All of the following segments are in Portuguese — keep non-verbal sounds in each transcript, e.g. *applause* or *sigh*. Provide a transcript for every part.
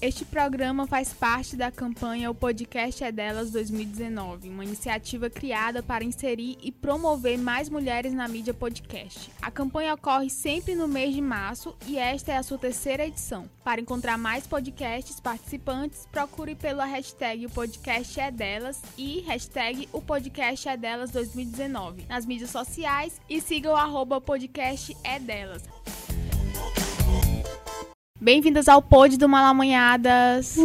Este programa faz parte da campanha O Podcast é Delas 2019, uma iniciativa criada para inserir e promover mais mulheres na mídia podcast. A campanha ocorre sempre no mês de março e esta é a sua terceira edição. Para encontrar mais podcasts participantes, procure pela hashtag O Podcast é Delas e hashtag O Podcast é Delas 2019 nas mídias sociais e siga o arroba podcast é delas. Bem-vindas ao Pod do Malamanhadas. Uh!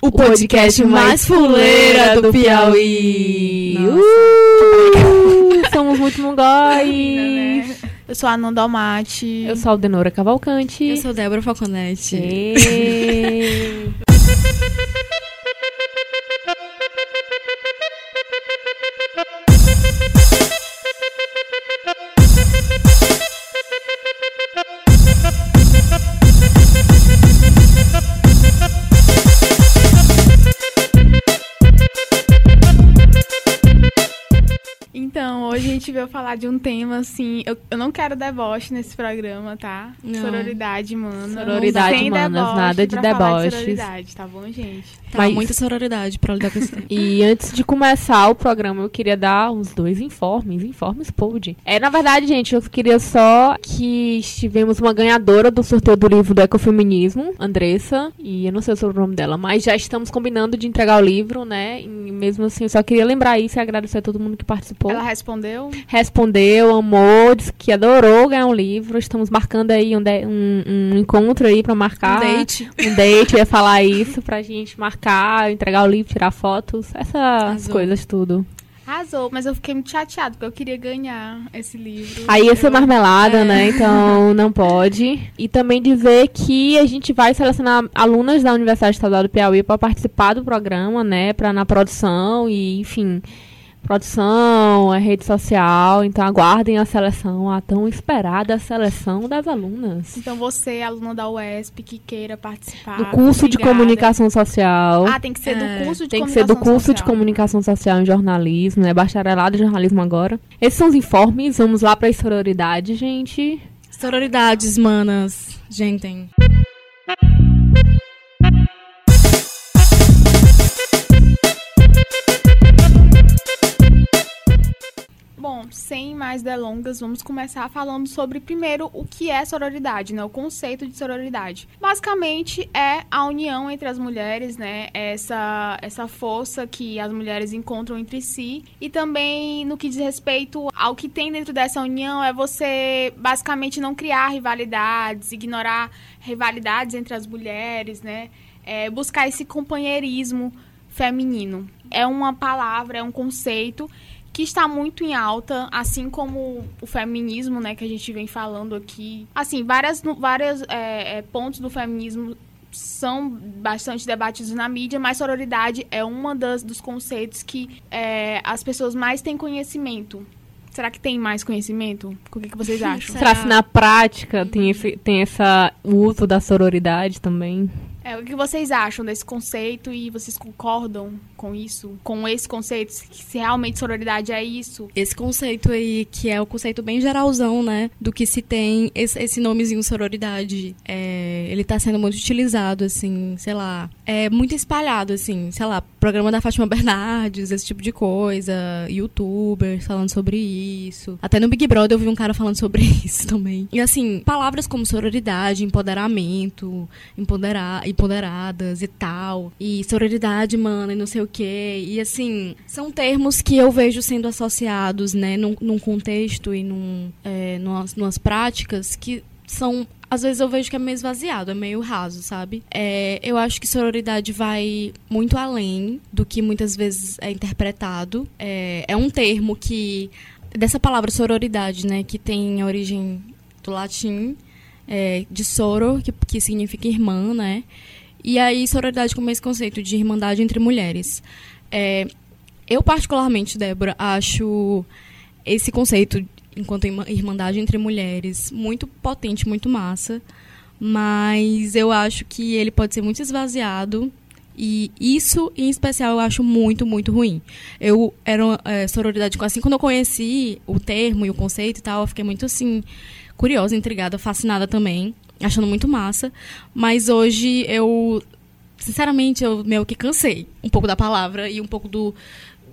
O podcast mais fuleira do Piauí. Uh! Somos muito mongóis. né? Eu sou a Nanda Almaty. Eu sou a Aldenora Cavalcante. Eu sou Débora Falconetti. Veio falar de um tema assim. Eu, eu não quero deboche nesse programa, tá? Não. Sororidade, mano. Sororidade, manas, deboche nada de deboches. sororidade, tá bom, gente? Tá, Mas- muita sororidade pra lidar com isso. *laughs* E antes de começar o programa, eu queria dar uns dois informes. Informes pod. É, na verdade, gente, eu queria só que tivemos uma ganhadora do sorteio do livro do Ecofeminismo, Andressa. E eu não sei o sobrenome dela, mas já estamos combinando de entregar o livro, né? E mesmo assim, eu só queria lembrar isso e agradecer a todo mundo que participou. Ela respondeu. Respondeu, amou, disse que adorou ganhar um livro. Estamos marcando aí um, de- um- um encontro aí pra marcar. Um date. Um date, eu ia falar isso pra gente marcar, entregar o livro, tirar fotos, essas Arrasou. coisas tudo. Arrasou, mas eu fiquei muito chateada porque eu queria ganhar esse livro. Aí ia ser Eu- marmelada, É. né? Então *laughs* não pode. E também dizer que a gente vai selecionar alunas da Universidade Estadual do Piauí para participar do programa, né? Pra, na produção e, enfim, produção, a rede social. Então aguardem a seleção, a tão esperada seleção das alunas. Então você, aluna da UESP, que queira participar. Do curso de comunicação social. Ah, tem que ser É, do curso de Tem que ser do comunicação curso de social. comunicação social em jornalismo, né? Bacharelado em jornalismo agora. Esses são os informes. Vamos lá pra sororidade, gente. Sororidades, manas. Gente. Sem mais delongas, vamos começar falando sobre primeiro o que é sororidade, né? O conceito de sororidade. Basicamente é a união entre as mulheres, né? Essa essa força que as mulheres encontram entre si e também no que diz respeito ao que tem dentro dessa união é você basicamente não criar rivalidades, ignorar rivalidades entre as mulheres, né? É, buscar esse companheirismo feminino. É uma palavra, é um conceito que está muito em alta, assim como o feminismo, né, que a gente vem falando aqui. Assim, várias, várias é, é, pontos do feminismo são bastante debatidos na mídia, mas sororidade é uma das, dos conceitos que é, as pessoas mais têm conhecimento. Será que tem mais conhecimento? O que, que vocês *laughs* acham? Será? Será se na prática tem esse tem essa o uso da sororidade também? É, o que vocês acham desse conceito e vocês concordam com isso? Com esse conceito? Se realmente sororidade é isso? Esse conceito aí, que é o conceito bem geralzão, né? Do que se tem, esse, esse nomezinho sororidade, é, ele tá sendo muito utilizado, assim, sei lá. É muito espalhado, assim, sei lá, programa da Fátima Bernardes, esse tipo de coisa, youtubers falando sobre isso. Até no Big Brother eu vi um cara falando sobre *laughs* isso também. E assim, palavras como sororidade, empoderamento, empoderar, empoderadas e tal. E sororidade, mano, e não sei o quê. E assim, são termos que eu vejo sendo associados, né, num, num contexto e num, é, numas, numas práticas que são. Às vezes eu vejo que é meio esvaziado, é meio raso, sabe? É, eu acho que sororidade vai muito além do que muitas vezes é interpretado. É, é um termo que. Dessa palavra sororidade, né? Que tem origem do latim, é, de soro, que, que significa irmã, né? E aí, sororidade como esse conceito de irmandade entre mulheres. É, eu, particularmente, Débora, acho esse conceito, enquanto irma- irmandade entre mulheres, muito potente, muito massa. Mas eu acho que ele pode ser muito esvaziado. E isso, em especial, eu acho muito, muito ruim. Eu era é, sororidade, assim, quando eu conheci o termo e o conceito e tal, eu fiquei muito, assim, curiosa, intrigada, fascinada também. achando muito massa. Mas hoje eu, sinceramente, eu meio que cansei um pouco da palavra e um pouco do,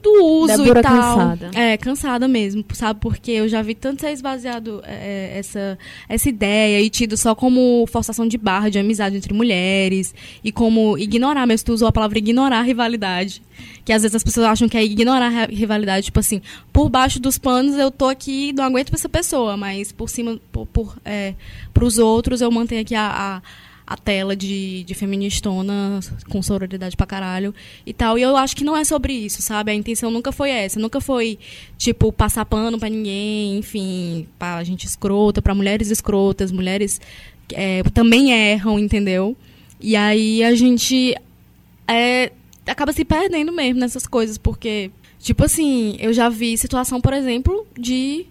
do uso Débora e tal. cansada. É, cansada mesmo, sabe? Porque eu já vi tanto ser esvaziado é, essa, essa ideia e tido só como forçação de barra de amizade entre mulheres e como ignorar, mesmo tu usou a palavra ignorar a rivalidade. Que às vezes as pessoas acham que é ignorar a rivalidade, tipo assim, por baixo dos panos eu tô aqui e não aguento pra essa pessoa, mas por cima, por, por, é, pros outros eu mantenho aqui a, a a tela de, de feministona com sororidade pra caralho e tal. E eu acho que não é sobre isso, sabe? A intenção nunca foi essa. Nunca foi, tipo, passar pano pra ninguém, enfim, pra gente escrota, pra mulheres escrotas, mulheres é, também erram, entendeu? E aí a gente é, acaba se perdendo mesmo nessas coisas, porque, tipo assim, eu já vi situação, por exemplo, de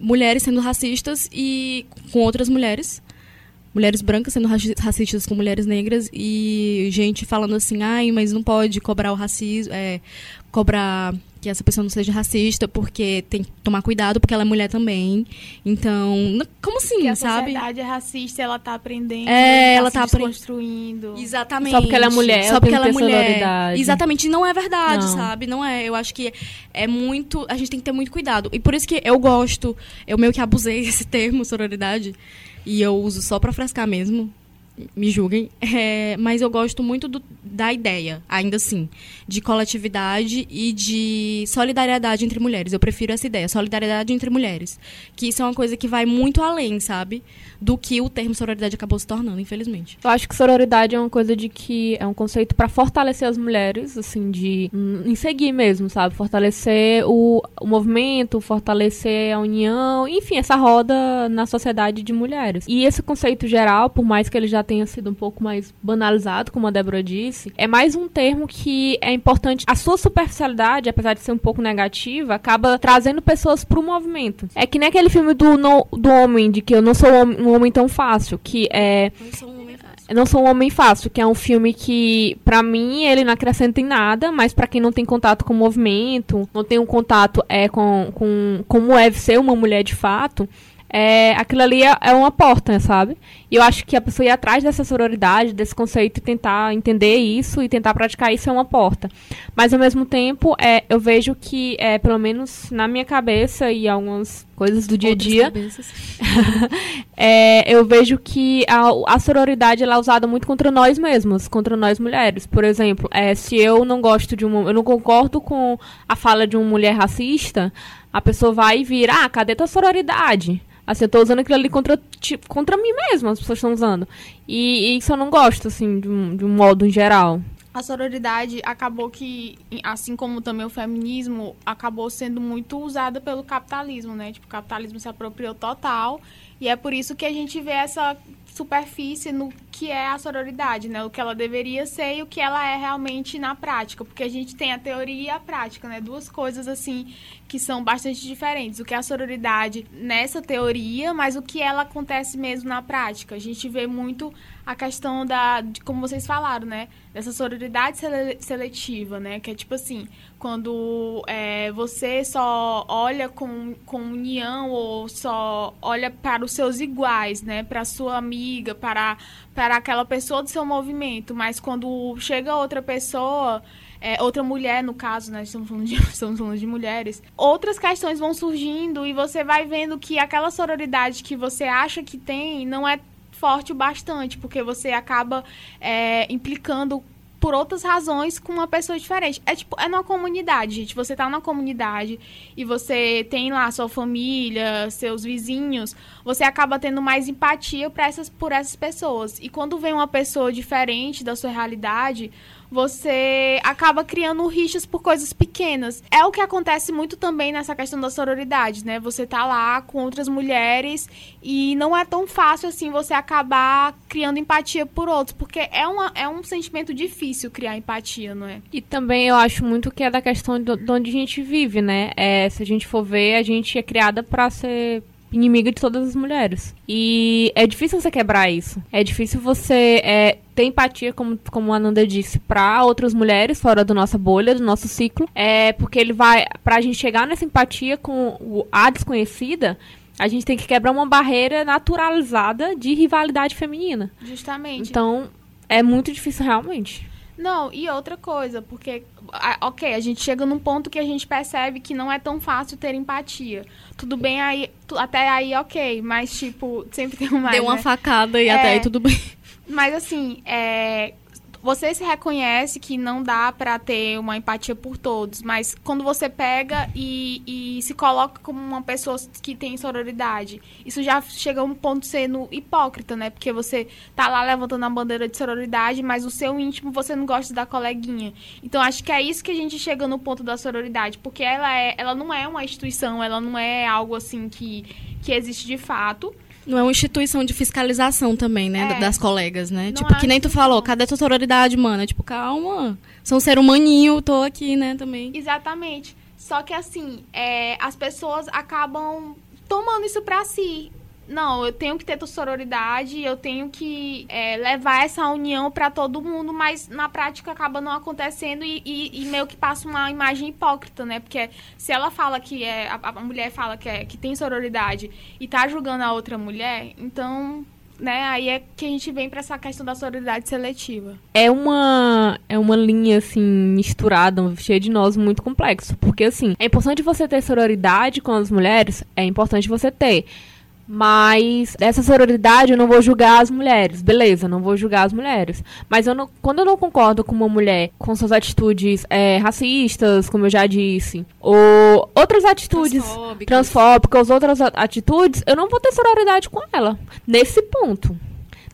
mulheres sendo racistas e com outras mulheres mulheres brancas sendo racistas com mulheres negras e gente falando assim, ai, mas não pode cobrar o racismo, é, cobrar que essa pessoa não seja racista porque tem que tomar cuidado porque ela é mulher também. Então, como assim, que a sabe? A sociedade é racista, ela tá aprendendo, É, ela tá tá construindo. Exatamente. Só porque ela é mulher, Só porque ela é mulher. sororidade. Exatamente, não é verdade, Não. sabe? Não é. Eu acho que é muito. A gente tem que ter muito cuidado. E por isso que eu gosto, eu meio que abusei *laughs* esse termo, sororidade, e eu uso só pra frescar mesmo. Me julguem, É, mas eu gosto muito do- da ideia, ainda assim, de coletividade e de solidariedade entre mulheres. Eu prefiro essa ideia, solidariedade entre mulheres. Que isso é uma coisa que vai muito além, sabe? Do que o termo sororidade acabou se tornando, infelizmente. Eu acho que sororidade é uma coisa de que é um conceito pra fortalecer as mulheres, assim, de hum, em seguir mesmo, sabe? Fortalecer o, o movimento, fortalecer a união, enfim, essa roda na sociedade de mulheres. E esse conceito geral, por mais que ele já tenha sido um pouco mais banalizado, como a Débora disse, é mais um termo que é importante. A sua superficialidade, apesar de ser um pouco negativa, acaba trazendo pessoas pro movimento. É que nem aquele filme do, no- do homem, de que eu não sou um homem- tão fácil, que é Não sou um homem fácil. eu Não Sou um Homem Fácil, que é um filme que, pra mim, ele não acrescenta em nada, mas pra quem não tem contato com o movimento, não tem um contato é, com, com como é ser uma mulher de fato, é, aquilo ali é, é uma porta, sabe? E eu acho que a pessoa ir atrás dessa sororidade, desse conceito e tentar entender isso e tentar praticar isso é uma porta. Mas ao mesmo tempo, é, eu vejo que, é, pelo menos na minha cabeça e algumas coisas do dia a dia, *laughs* é, eu vejo que a, a sororidade é usada muito contra nós mesmos, contra nós mulheres. Por exemplo, é, se eu não gosto de uma. Eu não concordo com a fala de uma mulher racista, a pessoa vai e vira, ah, cadê tua sororidade? Assim, eu tô usando aquilo ali contra, ti- contra mim mesma, as pessoas estão usando. E, e isso eu não gosto, assim, de um, de um modo em geral. A sororidade acabou que, assim como também o feminismo, acabou sendo muito usada pelo capitalismo, né? Tipo, o capitalismo se apropriou total. E é por isso que a gente vê essa superfície no que é a sororidade, né? O que ela deveria ser e o que ela é realmente na prática. Porque a gente tem a teoria e a prática, né? Duas coisas, assim, que são bastante diferentes. O que é a sororidade nessa teoria, mas o que ela acontece mesmo na prática. A gente vê muito a questão da, de como vocês falaram, né? Dessa sororidade sele- seletiva, né? Que é tipo assim, quando é, você só olha com, com união ou só olha para os seus iguais, né? Para sua amiga, para, para aquela pessoa do seu movimento, mas quando chega outra pessoa é, outra mulher, no caso, né? Estamos falando, de, *laughs* estamos falando de mulheres. Outras questões vão surgindo e você vai vendo que aquela sororidade que você acha que tem não é forte o bastante, porque você acaba é, implicando por outras razões com uma pessoa diferente. É tipo, é numa comunidade, gente. Você tá numa comunidade e você tem lá sua família, seus vizinhos, você acaba tendo mais empatia pra essas, por essas pessoas. E quando vem uma pessoa diferente da sua realidade, você acaba criando rixas por coisas pequenas. É o que acontece muito também nessa questão da sororidade, né? Você tá lá com outras mulheres e não é tão fácil assim você acabar criando empatia por outros, porque é, uma, é um sentimento difícil criar empatia, não é? E também eu acho muito que é da questão de onde a gente vive, né? É, se a gente for ver, a gente é criada pra ser inimiga de todas as mulheres. E é difícil você quebrar isso. É difícil você é, ter empatia, como, como a Ananda disse, pra outras mulheres fora da nossa bolha, do nosso ciclo. É porque ele vai. Pra gente chegar nessa empatia com o, a desconhecida. a gente tem que quebrar uma barreira naturalizada de rivalidade feminina. Justamente. Então, é muito difícil realmente. Não, e outra coisa, porque, ok, a gente chega num ponto que a gente percebe que não é tão fácil ter empatia. Tudo bem aí, até aí ok, mas tipo, sempre tem um mais. Deu uma né? facada e é, até aí tudo bem. Mas assim, é, você se reconhece que não dá para ter uma empatia por todos, mas quando você pega e, e, se coloca como uma pessoa que tem sororidade, isso já chega a um ponto sendo hipócrita, né? Porque você tá lá levantando a bandeira de sororidade, mas o seu íntimo você não gosta da coleguinha. Então acho que é isso que a gente chega no ponto da sororidade, porque ela é, ela não é uma instituição, ela não é algo assim que que existe de fato. Não é uma instituição de fiscalização também, né? É. Das colegas, né? Não tipo, que nem tu falou, não. cadê tua sororidade, mano? Tipo, calma. Sou um ser humaninho, tô aqui, né, também. Exatamente. Só que assim, é, as pessoas acabam tomando isso pra si. Não, eu tenho que ter sororidade, eu tenho que é, levar essa união pra todo mundo, mas na prática acaba não acontecendo e, e- e meio que passa uma imagem hipócrita, né? Porque se ela fala que é. A, a mulher fala que, é, que tem sororidade e tá julgando a outra mulher, então. Né, aí é que a gente vem pra essa questão da sororidade seletiva. É uma, é uma linha, assim, misturada, cheia de nós, muito complexo. Porque, assim, é importante você ter sororidade com as mulheres, é importante você ter. Mas dessa sororidade eu não vou julgar as mulheres. Beleza, não vou julgar as mulheres. Mas eu não, quando eu não concordo com uma mulher com suas atitudes é, racistas, como eu já disse, ou outras atitudes Transfóbicas. transfóbicas, outras atitudes, eu não vou ter sororidade com ela. Nesse ponto.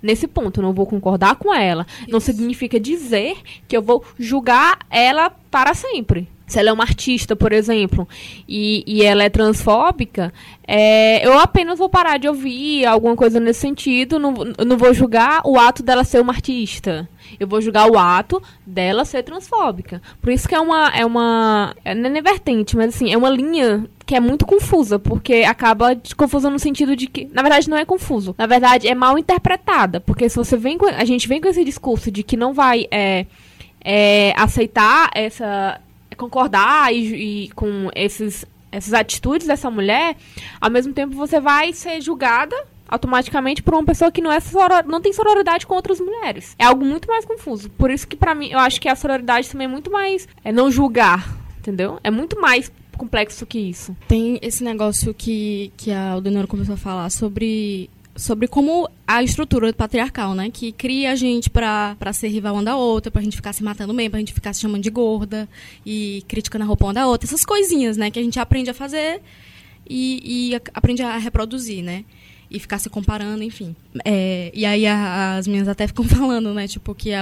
Nesse ponto, eu não vou concordar com ela. Não significa dizer que eu vou julgar ela para sempre. Se ela é uma artista, por exemplo, e, e ela é transfóbica, é, eu apenas vou parar de ouvir alguma coisa nesse sentido. Não, não vou julgar o ato dela ser uma artista. Eu vou julgar o ato dela ser transfóbica. Por isso que é uma. É uma. É, não é vertente, mas assim, é uma linha que é muito confusa, porque acaba confusa no sentido de que. Na verdade, não é confuso. Na verdade, é mal interpretada. Porque se você vem com. A gente vem com esse discurso de que não vai é, é, aceitar essa. Concordar e, e com esses, essas atitudes dessa mulher, ao mesmo tempo você vai ser julgada automaticamente por uma pessoa que não é soror, não tem sororidade com outras mulheres. É algo muito mais confuso. Por isso que pra mim, eu acho que a sororidade também é muito mais é não julgar, entendeu? É muito mais complexo que isso. Tem esse negócio que, que a Aldenora começou a falar sobre, sobre como a estrutura patriarcal, né? Que cria a gente pra, pra ser rival uma da outra, pra gente ficar se matando mesmo, pra gente ficar se chamando de gorda e criticando a roupa uma da outra. Essas coisinhas, né? Que a gente aprende a fazer e, e aprende a reproduzir, né? E ficar se comparando, enfim. É, e aí a- as minhas até ficam *laughs* falando, né? Tipo, que a,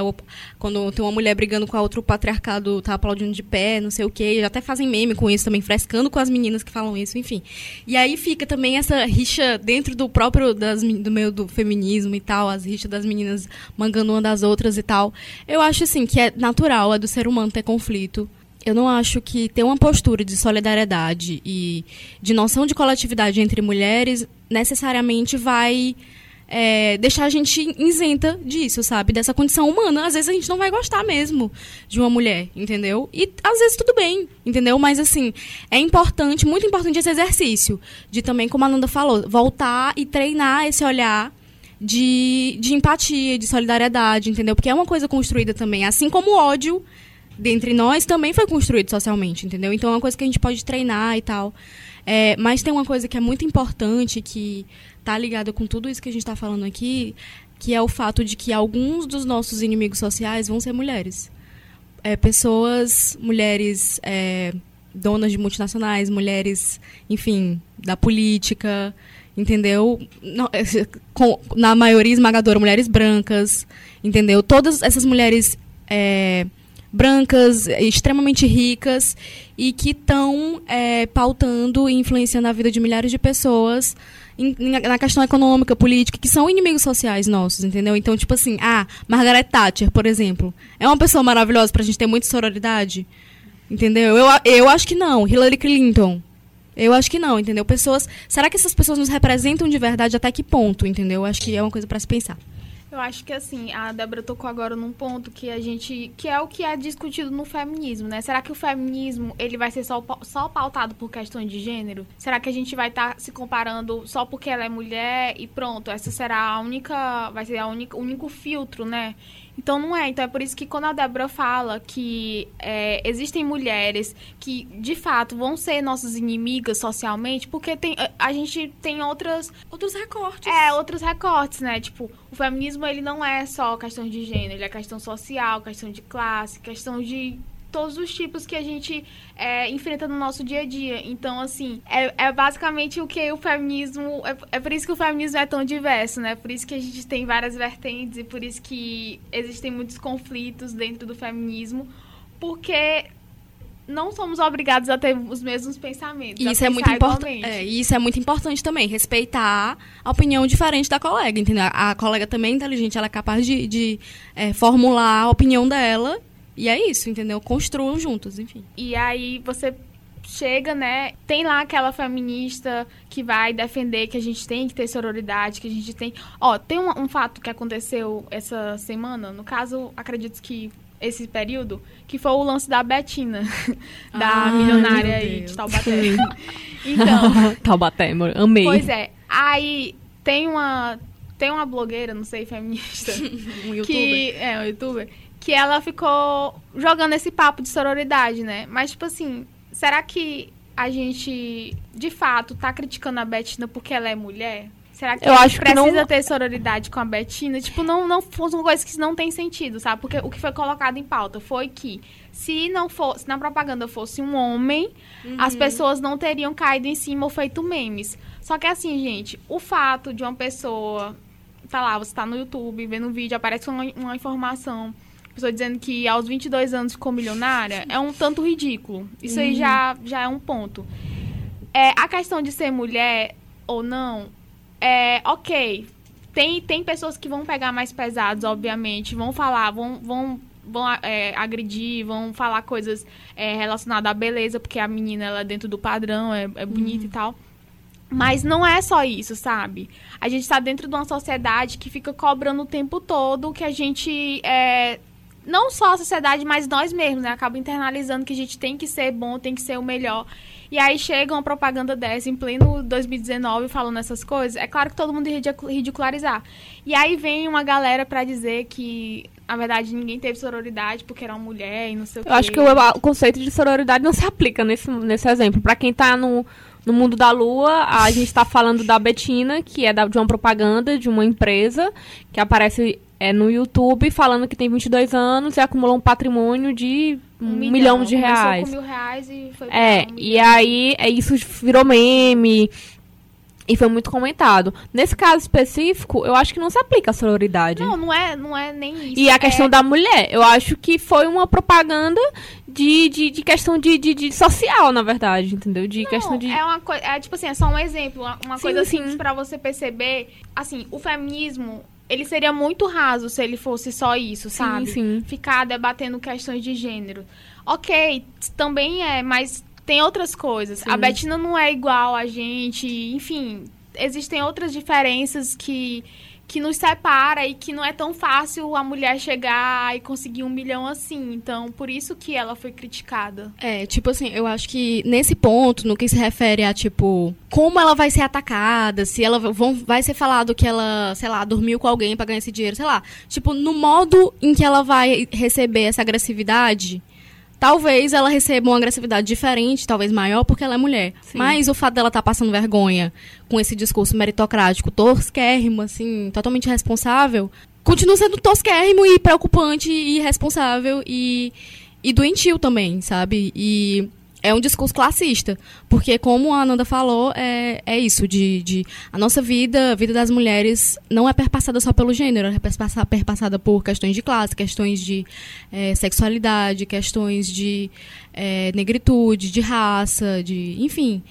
quando tem uma mulher brigando com a outra, o patriarcado tá aplaudindo de pé, não sei o quê. Já até fazem meme com isso também, frescando com as meninas que falam isso, enfim. E aí fica também essa rixa dentro do próprio, das, do meio do feminismo e tal, as rixas das meninas mangando uma das outras e tal. Eu acho, assim, que é natural, é do ser humano ter conflito. Eu não acho que ter uma postura de solidariedade e de noção de coletividade entre mulheres necessariamente vai é, deixar a gente isenta disso, sabe? Dessa condição humana. Às vezes a gente não vai gostar mesmo de uma mulher, entendeu? E às vezes tudo bem, entendeu? Mas assim, é importante, muito importante esse exercício. De também, como a Nanda falou, voltar e treinar esse olhar de, de empatia, de solidariedade, entendeu? Porque é uma coisa construída também. Assim como o ódio dentre nós também foi construído socialmente, entendeu? Então é uma coisa que a gente pode treinar e tal. É, mas tem uma coisa que é muito importante, que tá ligada com tudo isso que a gente está falando aqui, que é o fato de que alguns dos nossos inimigos sociais vão ser mulheres. É, pessoas, mulheres é, donas de multinacionais, mulheres, enfim, da política, entendeu? Não, é, *laughs* com- na maioria esmagadora, mulheres brancas, entendeu? Todas essas mulheres é, brancas, extremamente ricas e que estão pautando e influenciando a vida de milhares de pessoas em- na questão econômica, política, que são inimigos sociais nossos, entendeu? Então, tipo assim, ah, Margaret Thatcher, por exemplo, é uma pessoa maravilhosa pra gente ter muita sororidade, entendeu? Eu, a- eu acho que não. Hillary Clinton, eu acho que não, entendeu? Pessoas, será que essas pessoas nos representam de verdade até que ponto, entendeu? Eu acho que é uma coisa pra se pensar. Eu acho que assim, a Débora tocou agora num ponto que a gente. que é o que é discutido no feminismo, né? Será que o feminismo ele vai ser só, só pautado por questões de gênero? Será que a gente vai estar tá se comparando só porque ela é mulher e pronto, essa será a única. vai ser a única, o único filtro, né? Então não é. Então é por isso que quando a Débora fala que é, existem mulheres que de fato vão ser nossas inimigas socialmente, porque tem, a gente tem outras. Outros recortes. É, outros recortes, né? Tipo, o feminismo ele não é só questão de gênero, ele é questão social, questão de classe, questão de todos os tipos que a gente é, enfrenta no nosso dia a dia. Então, assim, é, é basicamente o que o feminismo. É, é, por isso que o feminismo é tão diverso, né? Por isso que a gente tem várias vertentes e por isso que existem muitos conflitos dentro do feminismo, porque não somos obrigados a ter os mesmos pensamentos. Isso é muito importante. É, isso é muito importante também, respeitar a opinião diferente da colega, entendeu? A colega também é inteligente, ela é capaz de, de é, formular a opinião dela e é isso, entendeu? Construam juntos, enfim. E aí você chega, né? Tem lá aquela feminista que vai defender que a gente tem que ter sororidade, que a gente tem. Ó, tem um, um fato que aconteceu essa semana, no caso, acredito que esse período, que foi o lance da Betina, *laughs* da milionária aí de Taubaté. *laughs* então. *laughs* Taubaté, amei. Pois é. Aí tem uma. Tem uma blogueira, não sei, feminista. um youtuber. Que, é, um youtuber que ela ficou jogando esse papo de sororidade, né? Mas, tipo assim, será que a gente, de fato, tá criticando a Betina porque ela é mulher? Será que eu acho precisa que não... ter sororidade com a Betina? Tipo, não, não são coisas que não tem sentido, sabe? Porque o que foi colocado em pauta foi que se não fosse, se na propaganda fosse um homem, uhum. as pessoas não teriam caído em cima ou feito memes. Só que assim, gente, o fato de uma pessoa, tá lá, você tá no YouTube, vendo um vídeo, aparece uma, uma informação pessoa dizendo que aos 22 anos ficou milionária, é um tanto ridículo. Isso aí já, já é um ponto. É, a questão de ser mulher ou não, é ok. Tem, tem pessoas que vão pegar mais pesados, obviamente, vão falar, vão, vão, vão é, agredir, vão falar coisas é, relacionadas à beleza, porque a menina ela é dentro do padrão, é, é bonita uhum. e tal. Mas não é só isso, sabe? A gente está dentro de uma sociedade que fica cobrando o tempo todo que a gente é, não só a sociedade, mas nós mesmos, né? Acaba internalizando que a gente tem que ser bom, tem que ser o melhor. E aí chega uma propaganda dessa em pleno 2019 falando essas coisas. É claro que todo mundo ia ridicularizar. E aí vem uma galera para dizer que, na verdade, ninguém teve sororidade porque era uma mulher e não sei o Eu quê. acho que o, o, conceito de sororidade não se aplica nesse, nesse exemplo. Para quem tá no, no mundo da lua, a gente está falando da Betina, que é da, de uma propaganda de uma empresa que aparece é, no YouTube falando que tem 22 anos e acumulou um patrimônio de um, um milhão, milhão, de reais. Com mil reais e foi é, um e aí é, isso virou meme e foi muito comentado. Nesse caso específico, eu acho que não se aplica a sororidade. Não, não é, não é nem isso. E a questão é... da mulher, eu acho que foi uma propaganda de, de, de questão de, de, de, social, na verdade, entendeu? De não, questão de. É uma coisa. É tipo assim, é só um exemplo. Uma, sim, coisa assim para você perceber. Assim, o feminismo ele seria muito raso se ele fosse só isso, sabe? Sim, sim. Ficar debatendo questões de gênero. Ok, também é, mas tem outras coisas. Sim. A Betina não é igual a gente, enfim, existem outras diferenças que que nos separa e que não é tão fácil a mulher chegar e conseguir um milhão assim. Então, por isso que ela foi criticada. É, tipo assim, eu acho que nesse ponto, no que se refere a, tipo, como ela vai ser atacada, se ela vão, vai ser falado que ela, sei lá, dormiu com alguém para ganhar esse dinheiro, sei lá. Tipo, no modo em que ela vai receber essa agressividade, Talvez ela receba uma agressividade diferente, talvez maior, porque ela é mulher. Sim. Mas o fato dela estar tá passando vergonha com esse discurso meritocrático, tosquérrimo, assim, totalmente responsável, continua sendo tosquérrimo e preocupante e irresponsável e, e doentio também, sabe? E é um discurso classista. Porque, como a Ananda falou, é, é isso, de, de a nossa vida, a vida das mulheres, não é perpassada só pelo gênero, é perpassada por questões de classe, questões de é, sexualidade, questões de é, negritude, de raça, de. enfim.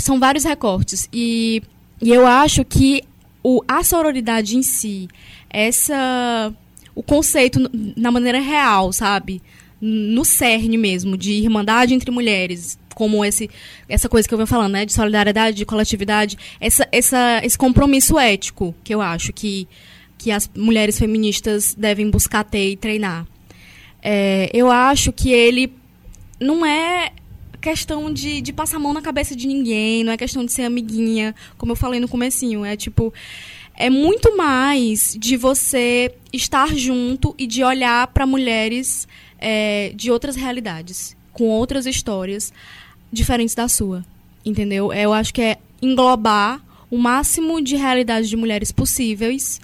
São vários recortes. E, e eu acho que o, a sororidade em si, essa. o conceito na maneira real, sabe? No cerne mesmo, de irmandade entre mulheres, como esse, essa coisa que eu venho falando, né, de solidariedade, de coletividade, essa, essa, esse compromisso ético que eu acho que, que as mulheres feministas devem buscar ter e treinar. É, eu acho que ele não é questão de, de passar a mão na cabeça de ninguém, não é questão de ser amiguinha, como eu falei no comecinho. É tipo. É muito mais de você estar junto e de olhar para mulheres é, de outras realidades, com outras histórias diferentes da sua. Entendeu? Eu acho que é englobar o máximo de realidades de mulheres possíveis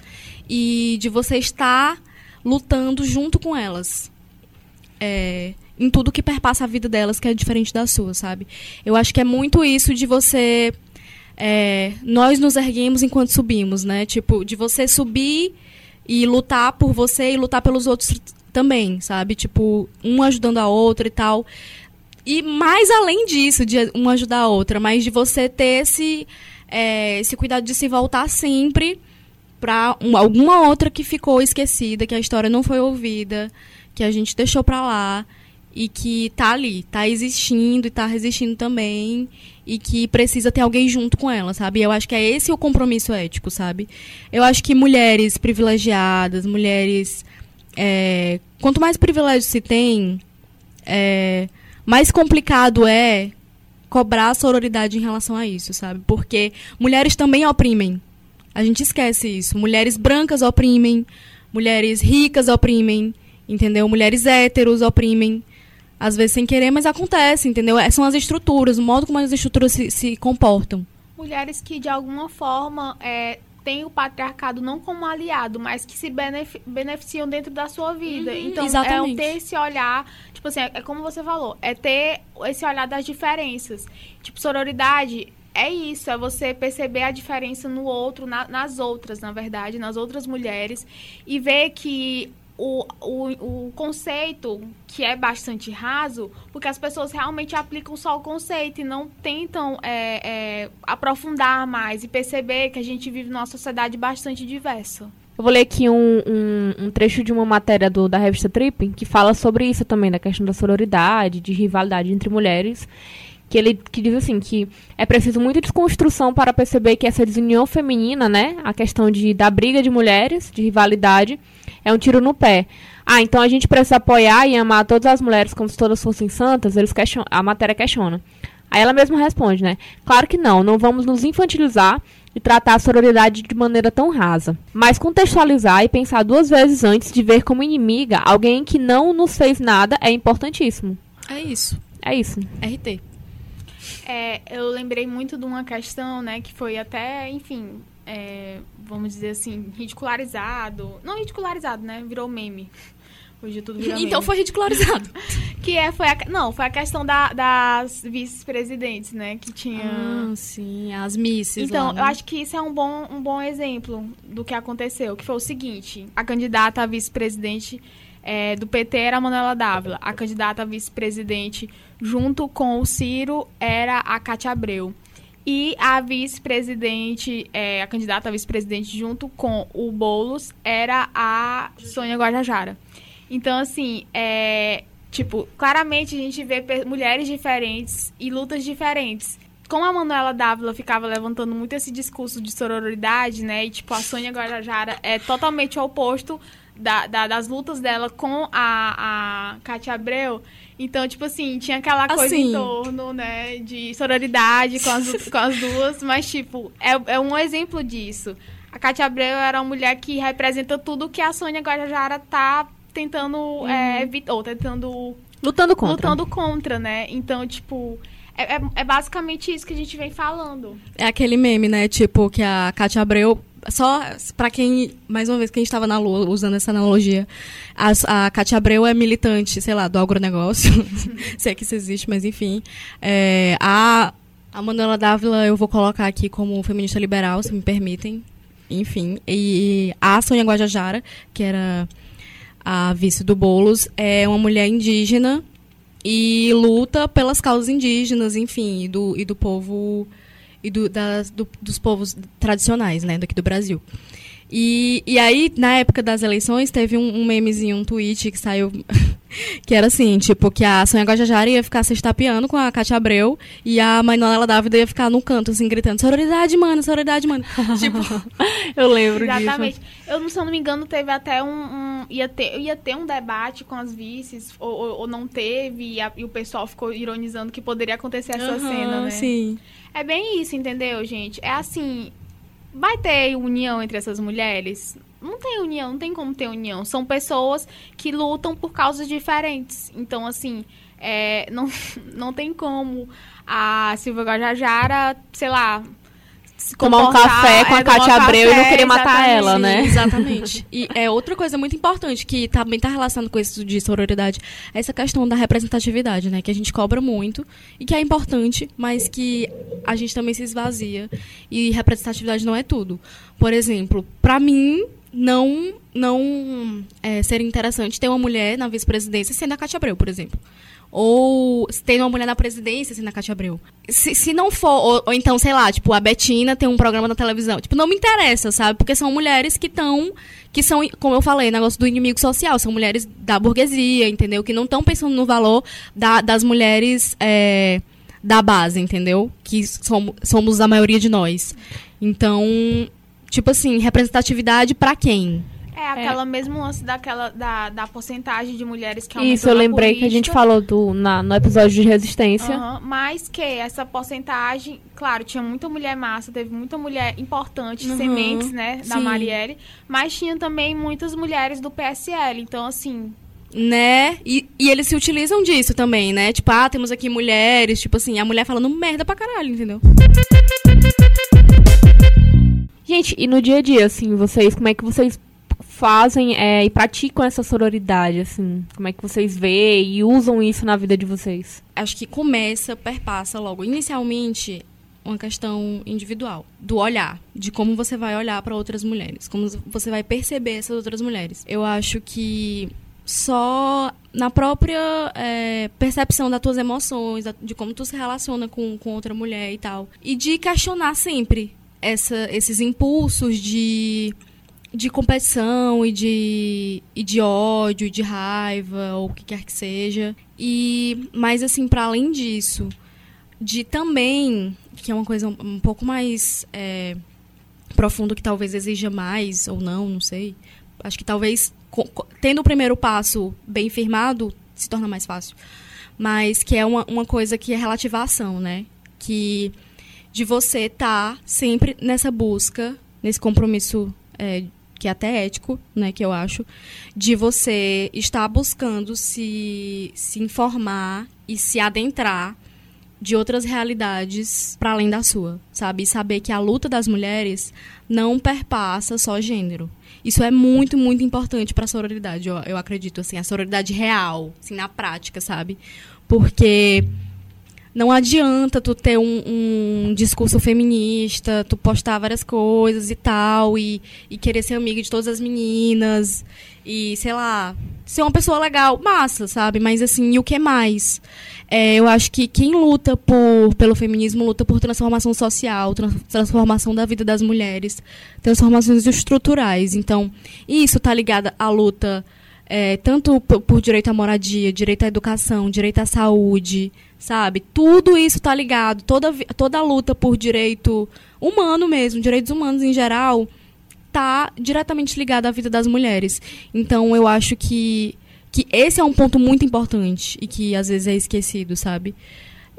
e de você estar lutando junto com elas. É, em tudo que perpassa a vida delas, que é diferente da sua, sabe? Eu acho que é muito isso de você. É, nós nos erguemos enquanto subimos, né? Tipo, de você subir e lutar por você e lutar pelos outros também, sabe? Tipo, um ajudando a outra e tal. E mais além disso, de um ajudar a outra, mas de você ter esse é, esse cuidado de se voltar sempre para um, alguma outra que ficou esquecida, que a história não foi ouvida, que a gente deixou para lá e que tá ali, tá existindo e tá resistindo também e que precisa ter alguém junto com ela, sabe? Eu acho que é esse o compromisso ético, sabe? Eu acho que mulheres privilegiadas, mulheres é, quanto mais privilégios se tem, é, mais complicado é cobrar sororidade em relação a isso, sabe? Porque mulheres também oprimem. A gente esquece isso. Mulheres brancas oprimem, mulheres ricas oprimem, entendeu? Mulheres héteros oprimem. Às vezes sem querer, mas acontece, entendeu? É, são as estruturas, o modo como as estruturas se, se comportam. Mulheres que, de alguma forma, é, têm o patriarcado não como aliado, mas que se beneficiam dentro da sua vida. Uhum, então, exatamente. é ter esse olhar Tipo assim, é, é como você falou, é ter esse olhar das diferenças. Tipo, sororidade é isso, é você perceber a diferença no outro, na, nas outras, na verdade, nas outras mulheres, e ver que o, o, o conceito, que é bastante raso, porque as pessoas realmente aplicam só o conceito e não tentam é, é, aprofundar mais e perceber que a gente vive numa sociedade bastante diversa. Eu vou ler aqui um, um, um, trecho de uma matéria do, da revista Trip, que fala sobre isso também, da questão da sororidade, de rivalidade entre mulheres. Que ele que diz assim que é preciso muita desconstrução para perceber que essa desunião feminina, né? A questão de, da briga de mulheres, de rivalidade, é um tiro no pé. Ah, então a gente precisa apoiar e amar todas as mulheres como se todas fossem santas? Eles a matéria questiona. Aí ela mesma responde, né? Claro que não, não vamos nos infantilizar e tratar a sororidade de maneira tão rasa. Mas contextualizar e pensar duas vezes antes de ver como inimiga alguém que não nos fez nada é importantíssimo. É isso. É isso. RT. É, eu lembrei muito de uma questão, né, que foi até, enfim, é, vamos dizer assim, ridicularizado. Não ridicularizado, né? Virou meme. Hoje tudo vira Então foi ridicularizado. *laughs* que é, foi a, não, foi a questão da, das vice-presidentes, né? Que tinha. Ah, sim, as misses. Então, lá, né? eu acho que isso é um bom, um bom exemplo do que aconteceu. Que foi o seguinte: a candidata a vice-presidente é, do PT era a Manuela Dávila. A candidata a vice-presidente, junto com o Ciro, era a Cátia Abreu. E a vice-presidente, é, a candidata a vice-presidente, junto com o Boulos, era a Sônia Guajajara. Então, assim, é. Tipo, claramente a gente vê mulheres diferentes e lutas diferentes. Como a Manuela Dávila ficava levantando muito esse discurso de sororidade, né? E, tipo, a Sônia Guajajara é totalmente o oposto da, da, das lutas dela com a, a Cátia Abreu. Então, tipo assim, tinha aquela coisa assim. em torno, né, de sororidade com as, *laughs* com as duas, mas, tipo, é, é um exemplo disso. A Cátia Abreu era uma mulher que representa tudo que a Sônia Guajajara tá tentando uhum. é, evitar, ou tentando... Lutando contra. Lutando contra, né? Então, tipo... É, é, é, basicamente isso que a gente vem falando. É aquele meme, né? Tipo, que a Cátia Abreu. Só para quem, mais uma vez, quem estava na lua usando essa analogia, a, a Cátia Abreu é militante, sei lá, do agronegócio. *laughs* sei que isso existe, mas enfim. É, a, a Manuela Dávila eu vou colocar aqui como feminista liberal, se me permitem. Enfim. E a Sônia Guajajara, que era a vice do Bolos, é uma mulher indígena e luta pelas causas indígenas, enfim, e do, e do povo e do, das, do, dos povos tradicionais, né, daqui do Brasil. E, e aí, na época das eleições, teve um, um memezinho, um tweet que saiu *laughs* Que era assim, tipo, que a Sonha Guajajara ia ficar se estapeando com a Cátia Abreu e a Manuela Dávida ia ficar no canto, assim, gritando, sororidade, mano, sororidade, mano. *laughs* tipo, *laughs* Eu lembro Exatamente. disso. Eu, se eu não me engano, teve até um. um- ia, ter, ia ter um debate com as vices, ou, ou- ou não teve, e, a- e o pessoal ficou ironizando que poderia acontecer essa aham, cena, né? Sim. É bem isso, entendeu, gente? É assim. Vai ter união entre essas mulheres? Não tem união, não tem como ter união. São pessoas que lutam por causas diferentes. Então, assim, é, *laughs* não, não tem como a Silvia Guajajara, sei lá. Se Tomar um café com a é, Cátia Abreu e não café, querer matar ela, né? *laughs* Exatamente. E é outra coisa muito importante que também tá relacionado com isso de sororidade, é essa questão da representatividade, né? Que a gente cobra muito e que é importante, mas que a gente também se esvazia. E representatividade não é tudo. Por exemplo, pra mim, não, não é, seria interessante ter uma mulher na vice-presidência sendo a Cátia Abreu, por exemplo. Ou tem uma mulher na presidência sendo a Cátia Abreu. Se, se não for, ou, ou então, sei lá, tipo, a Betina tem um programa na televisão. Tipo, não me interessa, sabe? Porque são mulheres que estão. Que são, como eu falei, negócio do inimigo social. São mulheres da burguesia, entendeu? Que não estão pensando no valor da- das mulheres é, da base, entendeu? Que somos, somos a maioria de nós. Então, tipo assim, representatividade pra quem? É aquela mesmo lance daquela, da, da porcentagem de mulheres que aumentou Isso, eu lembrei que a gente política. falou do, na, no episódio de resistência. Mas que essa porcentagem, claro, tinha muita mulher massa, teve muita mulher importante, Uhum, sementes, né, da sim. Marielle, mas tinha também muitas mulheres do PSL, então assim, Né? E, e eles se utilizam disso também, né? Tipo, ah, temos aqui mulheres, tipo assim, a mulher falando merda pra caralho, entendeu? Gente, e no dia a dia, assim, vocês, como é que vocês fazem é, e praticam essa sororidade, assim? Como é que vocês veem e usam isso na vida de vocês? Acho que começa, perpassa logo. Inicialmente, uma questão individual, do olhar, de como você vai olhar pra outras mulheres, como você vai perceber essas outras mulheres. Eu acho que só na própria é, percepção das tuas emoções, de como tu se relaciona com, com outra mulher e tal. E de questionar sempre essa, esses impulsos de, de competição e de, e de ódio, de raiva, ou o que quer que seja. E, mas assim, para além disso, de também, que é uma coisa um, pouco mais é, profundo, que talvez exija mais ou não, não sei. Acho que talvez, tendo o primeiro passo bem firmado, se torna mais fácil. Mas que é uma, uma coisa que é relativa à ação, né? Que de você estar sempre nessa busca, nesse compromisso é, que é até ético, né, que eu acho, de você estar buscando se, se informar e se adentrar de outras realidades para além da sua, sabe? E saber que a luta das mulheres não perpassa só gênero. Isso é muito, muito importante para a sororidade, eu, eu acredito, assim, a sororidade real, assim, na prática, sabe? Porque não adianta tu ter um, um discurso feminista, tu postar várias coisas e tal, e, e querer ser amiga de todas as meninas, e, sei lá, ser uma pessoa legal, massa, sabe? Mas, assim, e o que mais? É, eu acho que quem luta por, pelo feminismo luta por transformação social, trans- transformação da vida das mulheres, transformações estruturais. Então, isso tá ligado à luta é, tanto por, direito à moradia, direito à educação, direito à saúde, sabe? Tudo isso tá ligado. Toda, toda a luta por direito humano mesmo, direitos humanos em geral, tá diretamente ligada à vida das mulheres. Então, eu acho que, que esse é um ponto muito importante e que às vezes é esquecido, sabe?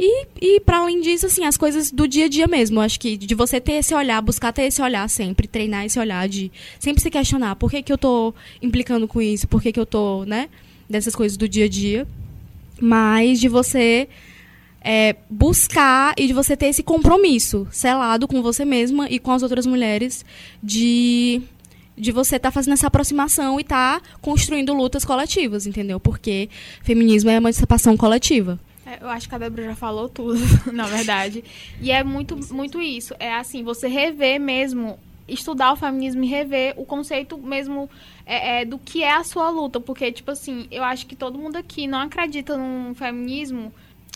E, e para além disso, assim, as coisas do dia a dia mesmo. Acho que de você ter esse olhar, buscar ter esse olhar sempre, treinar esse olhar de sempre se questionar por que, que eu tô implicando com isso, por que, que eu tô, né? Dessas coisas do dia a dia. Mas de você é, buscar e de você ter esse compromisso selado com você mesma e com as outras mulheres de de você estar fazendo essa aproximação e estar construindo lutas coletivas, entendeu? Porque feminismo é emancipação coletiva. É, Eu acho que a Débora já falou tudo, *laughs* na verdade. E é muito, muito isso. É assim, você rever mesmo, estudar o feminismo e rever o conceito mesmo é, é, do que é a sua luta. Porque, tipo assim, eu acho que todo mundo aqui não acredita num feminismo.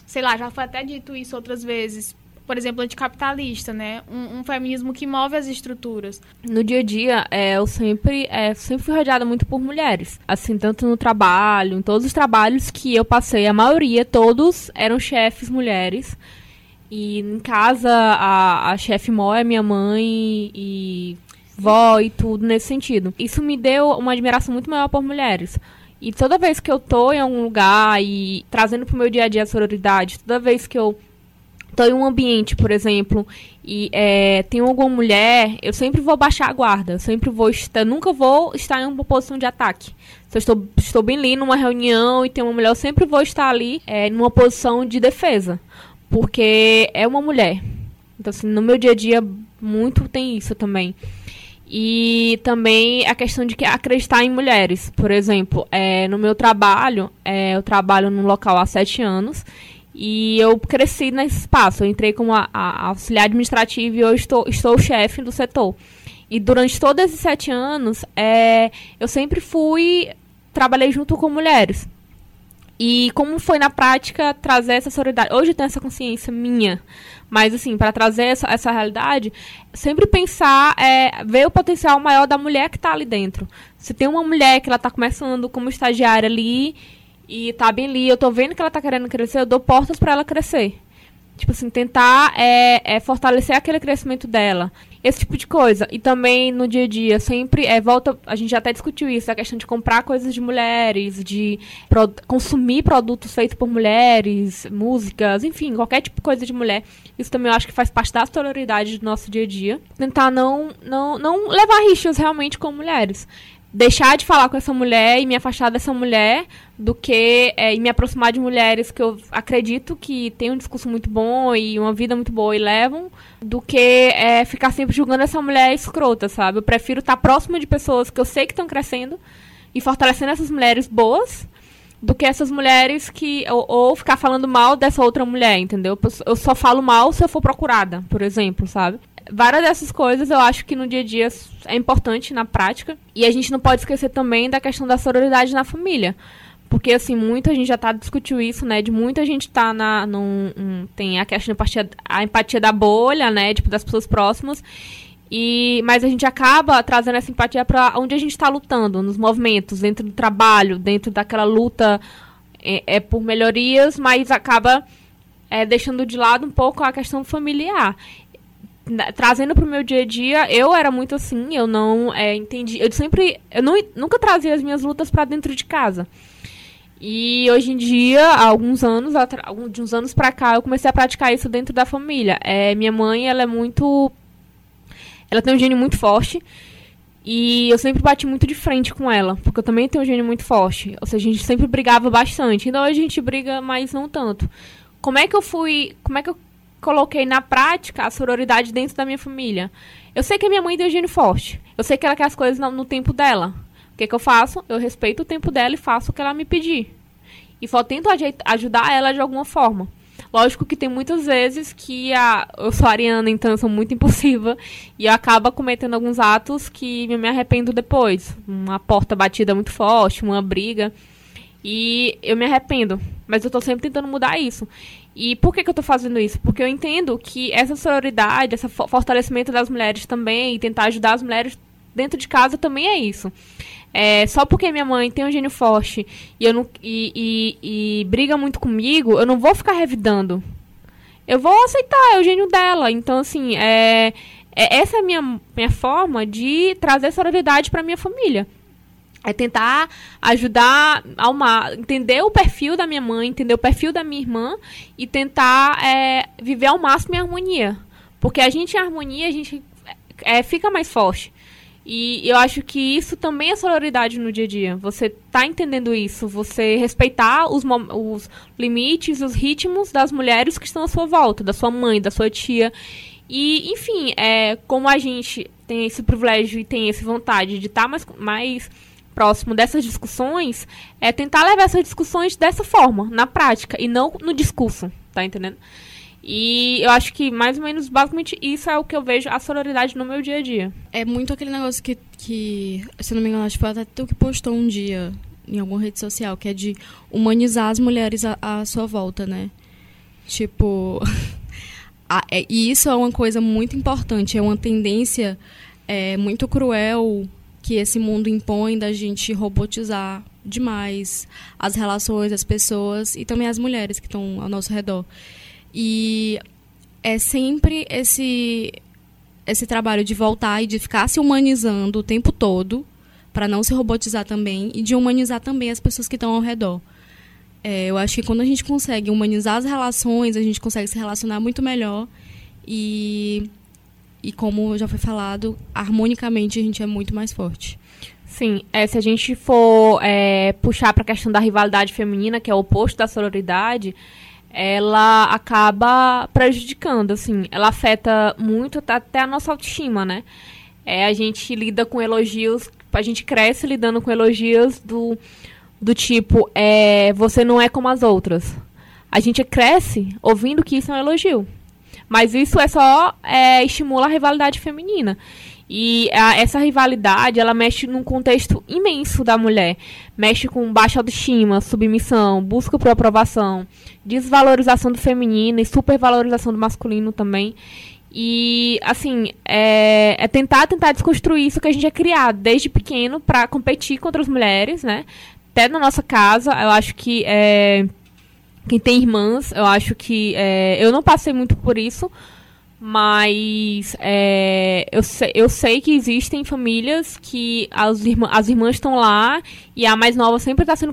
Sei lá, já foi até dito isso outras vezes. Por exemplo, anticapitalista, né? Um, um feminismo que move as estruturas. No dia a dia, é, eu sempre, é, sempre fui rodeada muito por mulheres. Assim, tanto no trabalho, em todos os trabalhos que eu passei, a maioria, todos eram chefes mulheres. E em casa, a, a chefe mó é minha mãe e vó e tudo nesse sentido. Isso me deu uma admiração muito maior por mulheres. E toda vez que eu tô em algum lugar e trazendo pro meu dia a dia a sororidade, toda vez que eu tô em um ambiente, por exemplo, e é, tem alguma mulher, eu sempre vou baixar a guarda, eu sempre vou estar, nunca vou estar em uma posição de ataque. Se eu estou, estou bem ali numa reunião e tem uma mulher, eu sempre vou estar ali é, numa posição de defesa, porque é uma mulher. Então, assim, no meu dia a dia, muito tem isso também. E também a questão de que acreditar em mulheres. Por exemplo, é, no meu trabalho, é, eu trabalho num local há sete anos e eu cresci nesse espaço. Eu entrei como a, a auxiliar administrativa e hoje estou, estou chefe do setor. E durante todos esses sete anos, é, eu sempre fui. Trabalhei junto com mulheres. E como foi na prática trazer essa solidariedade? Hoje eu tenho essa consciência minha. Mas, assim, para trazer essa, essa realidade, sempre pensar, é, ver o potencial maior da mulher que está ali dentro. Se tem uma mulher que ela está começando como estagiária ali e tá bem ali, eu tô vendo que ela tá querendo crescer, eu dou portas para ela crescer. Tipo assim, tentar é, é, fortalecer aquele crescimento dela. Esse tipo de coisa. E também no dia a dia, sempre é, volta. A gente já até discutiu isso, a questão de comprar coisas de mulheres, de pro, consumir produtos feitos por mulheres, músicas, enfim, qualquer tipo de coisa de mulher. Isso também eu acho que faz parte da sororidade do nosso dia a dia. Tentar não, não, não levar rixas realmente com mulheres deixar de falar com essa mulher e me afastar dessa mulher do que é, me aproximar de mulheres que eu acredito que têm um discurso muito bom e uma vida muito boa e levam, do que é, ficar sempre julgando essa mulher escrota, sabe? Eu prefiro estar próximo de pessoas que eu sei que estão crescendo e fortalecendo essas mulheres boas do que essas mulheres que. Ou, ou, ficar falando mal dessa outra mulher, entendeu? Eu só falo mal se eu for procurada, por exemplo, sabe? Várias dessas coisas eu acho que no dia a dia é importante na prática. E a gente não pode esquecer também da questão da sororidade na família. Porque, assim, muita gente já tá discutiu isso, né? De muita gente tá na. Num, um, tem a questão da empatia, a empatia da bolha, né? Tipo, das pessoas próximas. E, mas a gente acaba trazendo essa empatia para onde a gente está lutando, nos movimentos, dentro do trabalho, dentro daquela luta é, é por melhorias, mas acaba é, deixando de lado um pouco a questão familiar trazendo pro meu dia a dia, eu era muito assim, eu não é, entendi. Eu sempre. Eu não, nunca trazia as minhas lutas para dentro de casa. E hoje em dia, há alguns anos, de uns anos pra cá, eu comecei a praticar isso dentro da família. É, minha mãe, ela é muito. Ela tem um gênio muito forte. E eu sempre bati muito de frente com ela, porque eu também tenho um gênio muito forte. Ou seja, a gente sempre brigava bastante. Então hoje a gente briga, mas não tanto. Como é que eu fui. Como é que eu coloquei na prática a sororidade dentro da minha família. Eu sei que a minha mãe um gênio forte. Eu sei que ela quer as coisas no, no tempo dela. O que, que eu faço? Eu respeito o tempo dela e faço o que ela me pedir. E só tento ajudar ela de alguma forma. Lógico que tem muitas vezes que a, eu sou ariana, então eu sou muito impulsiva. *laughs* E eu acabo cometendo alguns atos que me arrependo depois. Uma porta batida muito forte, uma briga. E eu me arrependo. Mas eu tô sempre tentando mudar isso. E por que, que eu tô fazendo isso? Porque eu entendo que essa sororidade, esse fortalecimento das mulheres também, e tentar ajudar as mulheres dentro de casa também é isso. É, só porque minha mãe tem um gênio forte e, eu não, e, e, e briga muito comigo, eu não vou ficar revidando. Eu vou aceitar, é o gênio dela. Então, assim, é, é essa é a minha, minha forma de trazer sororidade para minha família. É tentar ajudar a uma, entender o perfil da minha mãe, entender o perfil da minha irmã e tentar é, viver ao máximo em harmonia. Porque a gente em harmonia, a gente é, fica mais forte. E eu acho que isso também é sororidade no dia a dia. Você tá entendendo isso, você respeitar os, os limites, os ritmos das mulheres que estão à sua volta, da sua mãe, da sua tia. E, enfim, é, como a gente tem esse privilégio e tem essa vontade de estar tá mais, mais próximo dessas discussões é tentar levar essas discussões dessa forma, na prática, e não no discurso, tá entendendo? E eu acho que, mais ou menos, basicamente, isso é o que eu vejo a sororidade no meu dia a dia. É muito aquele negócio que, que se não me engano, acho que foi até tu que postou um dia em alguma rede social, que é de humanizar as mulheres à, à sua volta, né? Tipo, *laughs* a, é, e isso é uma coisa muito importante, é uma tendência é, muito cruel que esse mundo impõe da gente robotizar demais as relações, as pessoas e também as mulheres que estão ao nosso redor. E é sempre esse esse trabalho de voltar e de ficar se humanizando o tempo todo para não se robotizar também e de humanizar também as pessoas que estão ao redor. É, eu acho que quando a gente consegue humanizar as relações, a gente consegue se relacionar muito melhor e, e como já foi falado, harmonicamente a gente é muito mais forte. Sim, é, se a gente for é, puxar para a questão da rivalidade feminina, que é o oposto da sororidade, ela acaba prejudicando, assim, ela afeta muito até a nossa autoestima, né? É, a gente lida com elogios, a gente cresce lidando com elogios do, do tipo, é, você não é como as outras. A gente cresce ouvindo que isso é um elogio. Mas isso é só é, estimula a rivalidade feminina. E a, essa rivalidade, ela mexe num contexto imenso da mulher. Mexe com baixa autoestima, submissão, busca por aprovação, desvalorização do feminino e supervalorização do masculino também. E, assim, é, é, tentar tentar desconstruir isso que a gente é criado desde pequeno para competir contra as mulheres, né? Até na nossa casa, eu acho que é, quem tem irmãs, eu acho que é, eu não passei muito por isso, mas é, eu, sei, eu sei que existem famílias que as, irmã, as irmãs estão lá e a mais nova sempre está sendo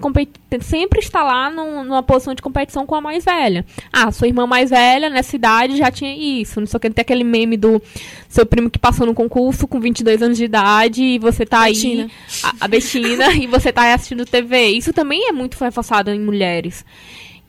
sempre está lá num, numa posição de competição com a mais velha. Ah, sua irmã mais velha nessa idade já tinha isso. Não sei o que, tem aquele meme do seu primo que passou no concurso com 22 anos de idade e você tá Betina. aí. A, a Betina, *laughs* e você tá aí assistindo TV. Isso também é muito reforçado em mulheres.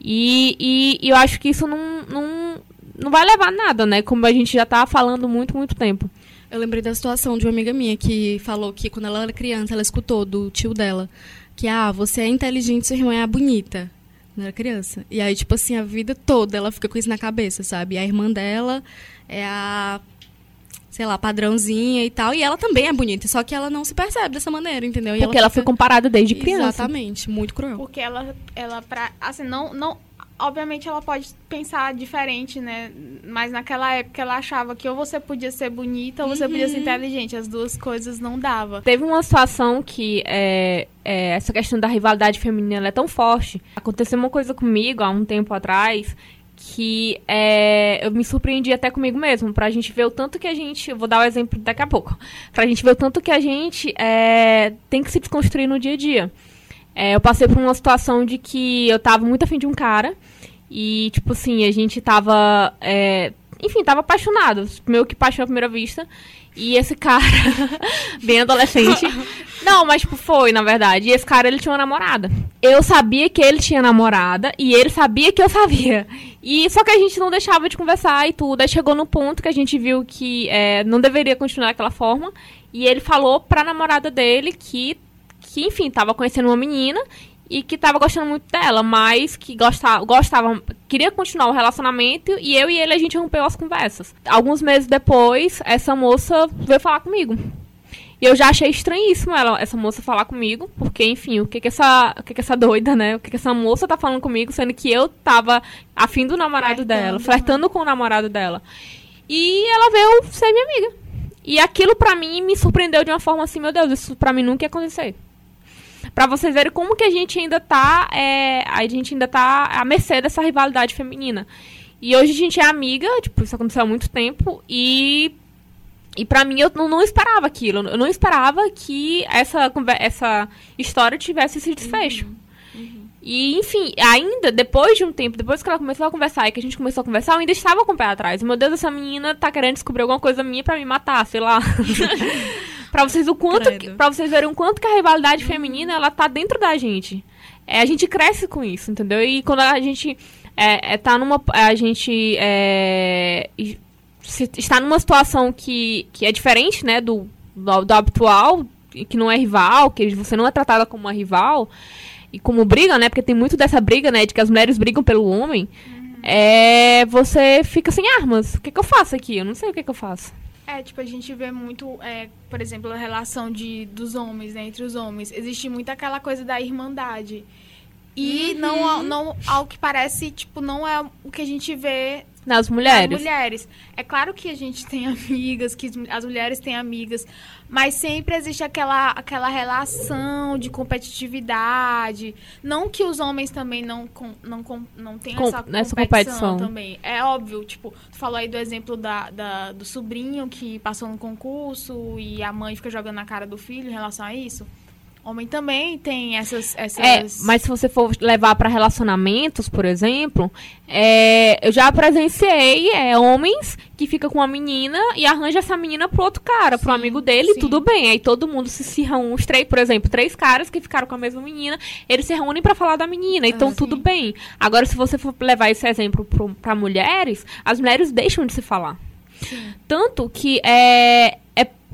E, e, eu acho que isso não, não, não vai levar nada, né? Como a gente já tá falando muito, muito tempo. Eu lembrei da situação de uma amiga minha que falou que quando ela era criança, ela escutou do tio dela que, ah, você é inteligente, sua irmã é bonita. Quando era criança. E aí, tipo assim, a vida toda ela fica com isso na cabeça, sabe? E a irmã dela é a, sei lá, padrãozinha e tal. E ela também é bonita, só que ela não se percebe dessa maneira, entendeu? E Porque ela, ela fica... foi comparada desde criança. Exatamente, muito cruel. Porque ela, ela pra, assim, não, não, obviamente ela pode pensar diferente, né? Mas naquela época ela achava que ou você podia ser bonita ou você uhum. podia ser uhum. inteligente. As duas coisas não dava. Teve uma situação que é, é, essa questão da rivalidade feminina é tão forte. Aconteceu uma coisa comigo há um tempo atrás que é, eu me surpreendi até comigo mesmo, pra gente ver o tanto que a gente. Vou dar o um exemplo daqui a pouco. Pra gente ver o tanto que a gente é, tem que se desconstruir no dia a dia. É, eu passei por uma situação de que eu tava muito afim de um cara. E, tipo assim, a gente tava. É, enfim, tava apaixonado. Meio que paixão à primeira vista. E esse cara, *laughs* bem adolescente. Não, mas tipo, foi, na verdade. E esse cara, ele tinha uma namorada. Eu sabia que ele tinha namorada e ele sabia que eu sabia. E só que a gente não deixava de conversar e tudo. Aí chegou no ponto que a gente viu que é, não deveria continuar daquela forma. E ele falou pra namorada dele que que, enfim, tava conhecendo uma menina e que tava gostando muito dela, mas que gostava, gostava, queria continuar o relacionamento e eu e ele a gente rompeu as conversas. Alguns meses depois, essa moça veio falar comigo. E eu já achei estranhíssimo ela, essa moça falar comigo, porque, enfim, o que que essa, o que que essa doida, né? O que que essa moça tá falando comigo, sendo que eu tava afim do namorado flertando, dela, flertando com o namorado dela. E ela veio ser minha amiga. E aquilo para mim me surpreendeu de uma forma assim, meu Deus, isso para mim nunca ia acontecer para vocês verem como que a gente ainda tá, é, a gente ainda tá à mercê dessa rivalidade feminina. E hoje a gente é amiga, tipo, isso aconteceu há muito tempo, e e para mim eu não, não, esperava aquilo. Eu não esperava que essa, essa história tivesse esse desfecho. Uhum. Uhum. E, enfim, ainda depois de um tempo, depois que ela começou a conversar e que a gente começou a conversar, eu ainda estava com o pé atrás. Meu Deus, essa menina tá querendo descobrir alguma coisa minha para me matar, sei lá. *laughs* Pra vocês o quanto, para vocês verem o quanto que a rivalidade feminina ela tá dentro da gente. É, a gente cresce com isso, entendeu? E quando a gente é, é tá numa a gente é, está numa situação que, que é diferente, né, do, do, do habitual, que não é rival, que você não é tratada como uma rival e como briga, né? Porque tem muito dessa briga, né, de que as mulheres brigam pelo homem. Uhum. É, você fica sem armas. O que, que eu faço aqui? Eu não sei o que, que eu faço. É, tipo, a gente vê muito, é, por exemplo, a relação de, dos homens, né, entre os homens. Existe muito aquela coisa da irmandade. E uhum. não, não, ao que parece, tipo, não é o que a gente vê Nas mulheres. As mulheres. É claro que a gente tem *laughs* amigas, que as mulheres têm amigas, mas sempre existe aquela, aquela relação de competitividade. Não que os homens também não, não, não tenham Com, essa, competição competição também. É óbvio, tipo, tu falou aí do exemplo da, da, do sobrinho que passou no concurso e a mãe fica jogando na cara do filho em relação a isso. Homem também tem essas. essas... É, mas se você for levar para relacionamentos, por exemplo, é, eu já presenciei é, homens que ficam com uma menina e arranja essa menina pro outro cara, sim, pro amigo dele, sim. tudo bem. Aí todo mundo se, se reúne, os três, por exemplo, três caras que ficaram com a mesma menina, eles se reúnem para falar da menina, então ah, tudo bem. Agora, se você for levar esse exemplo para mulheres, as mulheres deixam de se falar. Sim. Tanto que é, é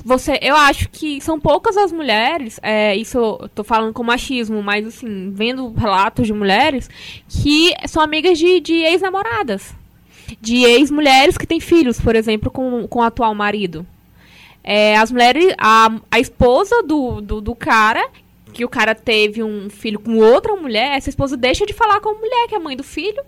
você, eu acho que são poucas as mulheres, é, isso eu tô falando com machismo, mas assim, vendo relatos de mulheres que são amigas de, de ex-namoradas. De ex-mulheres que têm filhos, por exemplo, com, com o atual marido. É, as mulheres, a, a esposa do, do, do cara que o cara teve um filho com outra mulher, essa esposa deixa de falar com a mulher, que é mãe do filho,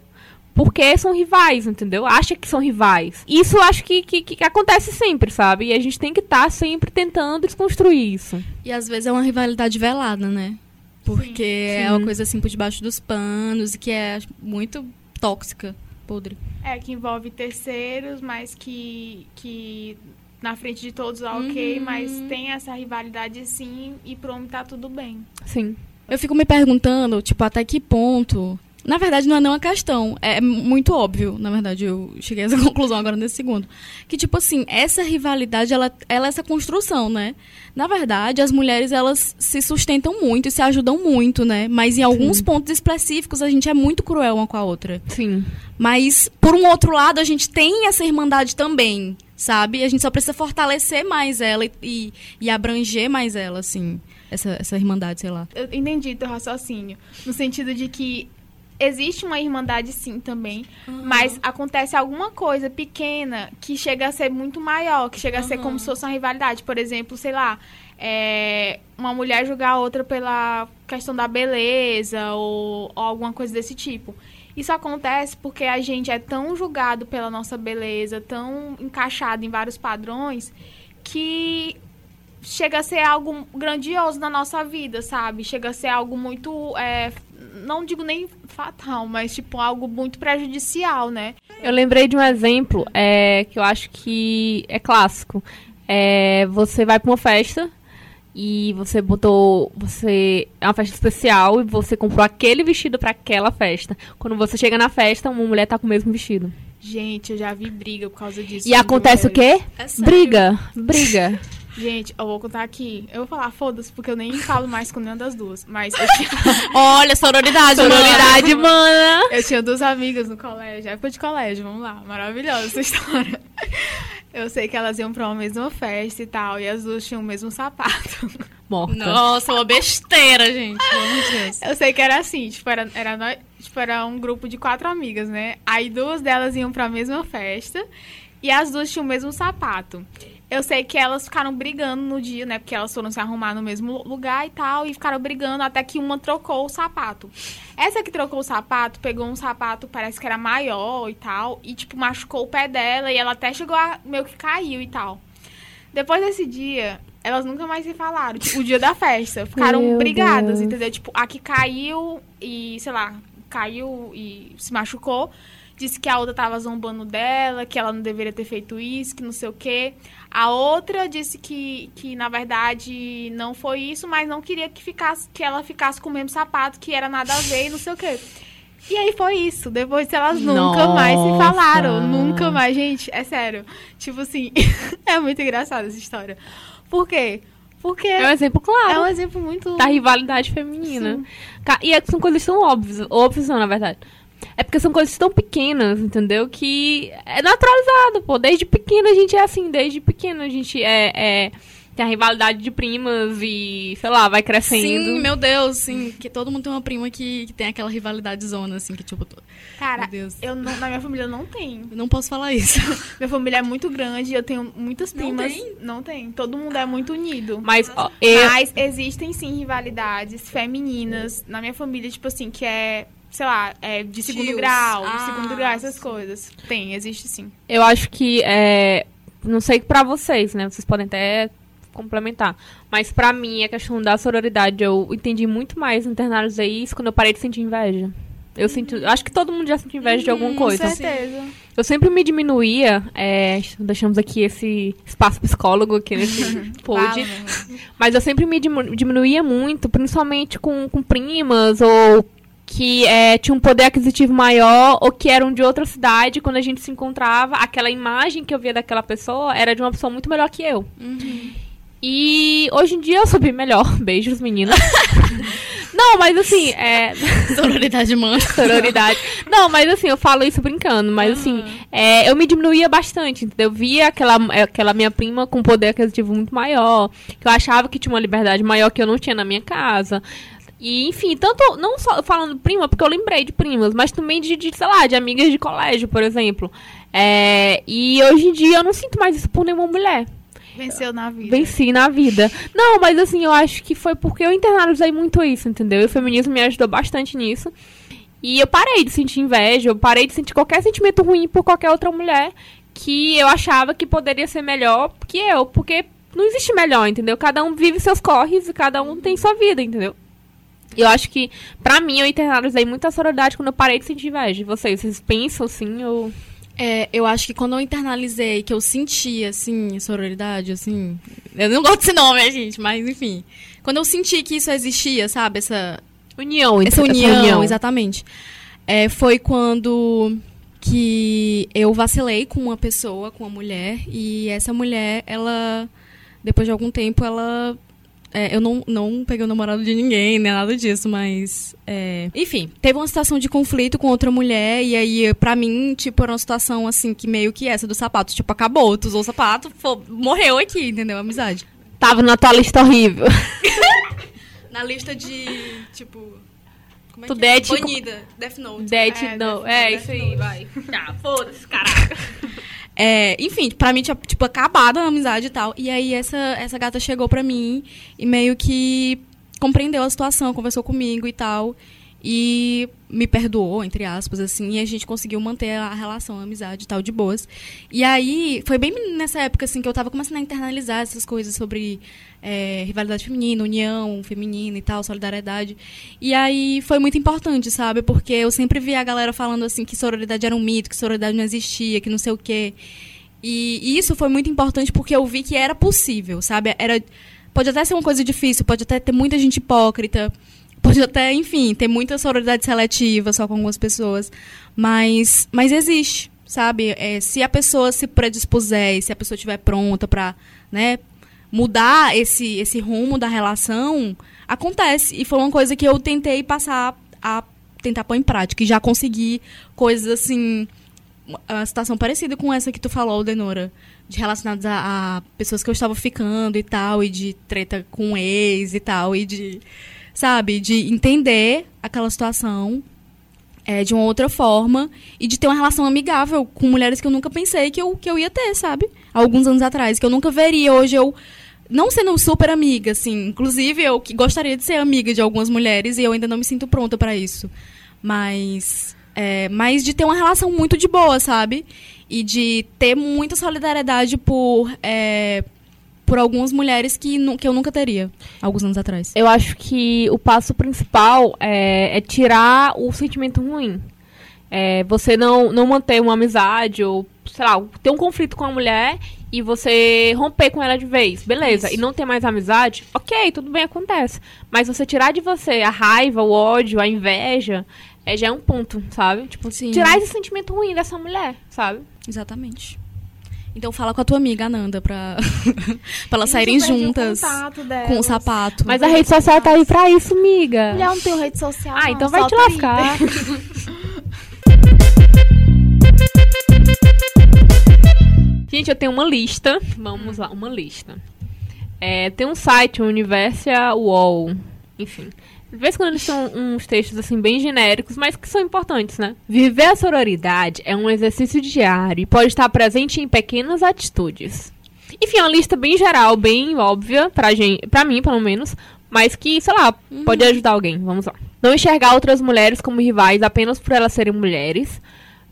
porque são rivais, entendeu? Acha que são rivais. Isso eu acho que, que, que acontece sempre, sabe? E a gente tem que estar tá sempre tentando desconstruir isso. E às vezes é uma rivalidade velada, né? Porque Sim. é uma coisa assim por debaixo dos panos, que é muito tóxica, podre. É, que envolve terceiros, mas que, que na frente de todos é ok, uhum. mas tem essa rivalidade sim, e pro homem tá tudo bem. Sim. Eu fico me perguntando, tipo, até que ponto na verdade, não é não a questão. É muito óbvio, na verdade, eu cheguei a essa *laughs* conclusão agora nesse segundo. Que, tipo assim, essa rivalidade, ela, ela é essa construção, né? Na verdade, as mulheres, elas se sustentam muito e se ajudam muito, né? Mas em alguns Sim. pontos específicos, a gente é muito cruel uma com a outra. Sim. Mas, por um outro lado, a gente tem essa irmandade também, sabe? A gente só precisa fortalecer mais ela e, e, e abranger mais ela, assim. Essa, essa irmandade, sei lá. Eu entendi teu raciocínio. No sentido de que existe uma irmandade sim também, uhum. mas acontece alguma coisa pequena que chega a ser muito maior, que chega a ser como se fosse uma rivalidade. Por exemplo, sei lá, é, uma mulher julgar a outra pela questão da beleza ou, ou alguma coisa desse tipo. Isso acontece porque a gente é tão julgado pela nossa beleza, tão encaixado em vários padrões, que chega a ser algo grandioso na nossa vida, sabe? Chega a ser algo muito. É, não digo nem fatal, mas tipo algo muito prejudicial, né? Eu lembrei de um exemplo é, que eu acho que é clássico. É, você vai para uma festa e você botou. Você. É uma festa especial e você comprou aquele vestido para aquela festa. Quando você chega na festa, uma mulher tá com o mesmo vestido. Gente, eu já vi briga por causa disso. E acontece o quê? É briga. Briga. *laughs* Gente, eu vou contar aqui. Eu vou falar, foda-se, porque eu nem falo mais com nenhuma das duas. Mas eu tinha... *laughs* Olha, sororidade, sororidade, mana. Eu tinha duas amigas no colégio, época de colégio, vamos lá. Maravilhosa essa *laughs* história. Eu sei que elas iam pra uma mesma festa e tal, e as duas tinham o mesmo sapato. Morta. Nossa, uma besteira, gente. Eu sei que era assim, tipo, era, era, tipo, era um grupo de quatro amigas, né? Aí duas delas iam pra mesma festa e as duas tinham o mesmo sapato. Eu sei que elas ficaram brigando no dia, né? Porque elas foram se arrumar no mesmo lugar e tal. E ficaram brigando até que uma trocou o sapato. Essa que trocou o sapato, pegou um sapato, parece que era maior e tal. E, tipo, machucou o pé dela. E ela até chegou a meio que caiu e tal. Depois desse dia, elas nunca mais se falaram. Tipo, o dia da festa. Ficaram Meu brigadas, Deus. entendeu? Tipo, a que caiu e, sei lá, caiu e se machucou disse que a outra tava zombando dela, que ela não deveria ter feito isso, que não sei o quê. A outra disse que, que na verdade não foi isso, mas não queria que ficasse que ela ficasse com o mesmo sapato, que era nada a ver e não sei o quê. E aí foi isso. Depois elas nunca Nossa. mais se falaram. Nunca mais, gente. É sério. Tipo assim, *laughs* é muito engraçada essa história. Por quê? Porque. É um exemplo claro. É um exemplo muito. Da rivalidade feminina. Sim. E é são coisas tão óbvias. Óbvias, não, na verdade. É porque são coisas tão pequenas, entendeu? Que é naturalizado, pô. Desde pequena a gente é assim, desde pequena a gente é, é tem a rivalidade de primas e, sei lá, vai crescendo. Sim, meu Deus, sim. Que todo mundo tem uma prima que, que tem aquela rivalidade zona, assim, que tipo. Cara, eu não, na minha família não tenho. Eu não posso falar isso. *laughs* minha família é muito grande, eu tenho muitas primas. Não tem? Não tem. Todo mundo é muito unido. Mas, ó, eu... Mas existem sim rivalidades femininas na minha família, tipo assim, que é sei lá, é, de segundo Tios. grau, Ah, de segundo grau, essas coisas. Tem, existe sim. Eu acho que é, não sei pra vocês, né? Vocês podem até complementar, mas pra mim a questão da sororidade eu entendi muito mais, internalizei isso quando eu parei de sentir inveja. Eu sinto, eu acho que todo mundo já sentiu inveja de alguma coisa. Com certeza. Eu sempre me diminuía, é, deixamos aqui esse espaço psicólogo aqui nesse pod, mas eu sempre me diminuía muito, principalmente com, com primas ou que é, tinham um poder aquisitivo maior ou que eram de outra cidade, quando a gente se encontrava, aquela imagem que eu via daquela pessoa era de uma pessoa muito melhor que eu. E hoje em dia eu sou bem melhor. *laughs* Beijos, meninas. *laughs* Não, mas assim, é. *laughs* Sororidade mano. Sororidade. Não, mas assim, eu falo isso brincando, mas assim, é, eu me diminuía bastante, entendeu? Eu via aquela, aquela minha prima com poder aquisitivo muito maior, que eu achava que tinha uma liberdade maior que eu não tinha na minha casa. E, enfim, tanto, não só falando prima, porque eu lembrei de primas, mas também de, de sei lá, de amigas de colégio, por exemplo. É, e hoje em dia eu não sinto mais isso por nenhuma mulher. Venceu na vida. Venci na vida. Não, mas assim, eu acho que foi porque eu internalizei muito isso, entendeu? E o feminismo me ajudou bastante nisso. E eu parei de sentir inveja, eu parei de sentir qualquer sentimento ruim por qualquer outra mulher que eu achava que poderia ser melhor que eu, porque não existe melhor, entendeu? Cada um vive seus corres e cada um tem sua vida, entendeu? Eu acho que, pra mim, eu internalizei muita sororidade quando eu parei de sentir inveja. Vocês, vocês pensam assim, ou... É, eu acho que quando eu internalizei, que eu senti, assim, sororidade, assim. Eu não gosto desse nome, né, gente? Mas, enfim. Quando eu senti que isso existia, sabe? Essa, União, essa entre- união, exatamente. É, foi quando que eu vacilei com uma pessoa, com uma mulher, e essa mulher, ela, depois de algum tempo, ela. É, eu não, não peguei o namorado de ninguém, nem nada disso, mas. é, enfim, teve uma situação de conflito com outra mulher, e aí, pra mim, tipo, era uma situação assim, que meio que essa do sapato. Tipo, acabou, tu usou o sapato, fo- morreu aqui, entendeu? Amizade. Tava na tua lista horrível. *laughs* Na lista de, tipo. Como é Tu que é? Banida, Death Note. Death, É, não. Death É, Note, isso aí, vai. Tá, *laughs* foda-se, caraca. É, enfim, pra mim tinha, tipo, acabado a amizade e tal. E aí essa, essa gata chegou pra mim e meio que compreendeu a situação, conversou comigo e tal. E me perdoou, entre aspas, assim, e a gente conseguiu manter a relação, a amizade e tal, de boas. E aí, foi bem nessa época, assim, que eu tava começando a internalizar essas coisas sobre é, rivalidade feminina, união feminina e tal, solidariedade. E aí foi muito importante, sabe? Porque eu sempre via a galera falando assim que sororidade era um mito, que sororidade não existia, que não sei o quê. E, e isso foi muito importante porque eu vi que era possível, sabe? Era, pode até ser uma coisa difícil, pode até ter muita gente hipócrita, pode até, enfim, ter muita sororidade seletiva só com algumas pessoas, mas, mas existe, sabe? É, se a pessoa se predispuser, e se a pessoa estiver pronta pra, né, mudar esse, esse rumo da relação, acontece. E foi uma coisa que eu tentei passar a tentar pôr em prática. E já consegui coisas assim. Uma situação parecida com essa que tu falou, Denora. De relacionadas a, a pessoas que eu estava ficando e tal, e de treta com ex e tal, e de. Sabe? De entender aquela situação é, de uma outra forma e de ter uma relação amigável com mulheres que eu nunca pensei que eu, que eu ia ter, sabe? Há alguns anos atrás, que eu nunca veria. Hoje eu, não sendo super amiga, assim, inclusive eu que gostaria de ser amiga de algumas mulheres e eu ainda não me sinto pronta pra isso. Mas, é, mas de ter uma relação muito de boa, sabe? E de ter muita solidariedade por, é, por algumas mulheres que, que eu nunca teria, alguns anos atrás. Eu acho que o passo principal é, é tirar o sentimento ruim. É, você não, não manter uma amizade ou, sei lá, ter um conflito com a mulher e você romper com ela de vez. Beleza. Isso. E não ter mais amizade, ok, tudo bem, acontece. Mas você tirar de você a raiva, o ódio, a inveja, é, já é um ponto, sabe? Tipo, Sim. tirar esse sentimento ruim dessa mulher, sabe? Exatamente. Então fala com a tua amiga Ananda pra, *laughs* pra elas saírem o juntas delas. com o sapato. Mas a rede social tá aí pra isso, miga. Mulher não tem rede social. Ah, não, então vai te lascar. *laughs* Gente, eu tenho uma lista. Vamos lá, uma lista. É, tem um site, o Universia UOL. Enfim. De vez em quando eles são uns textos assim bem genéricos, mas que são importantes, né? Viver a sororidade é um exercício diário e pode estar presente em pequenas atitudes. Enfim, é uma lista bem geral, bem óbvia pra, gente, pra mim, pelo menos, mas que, sei lá, pode ajudar alguém. Vamos lá. Não enxergar outras mulheres como rivais apenas por elas serem mulheres.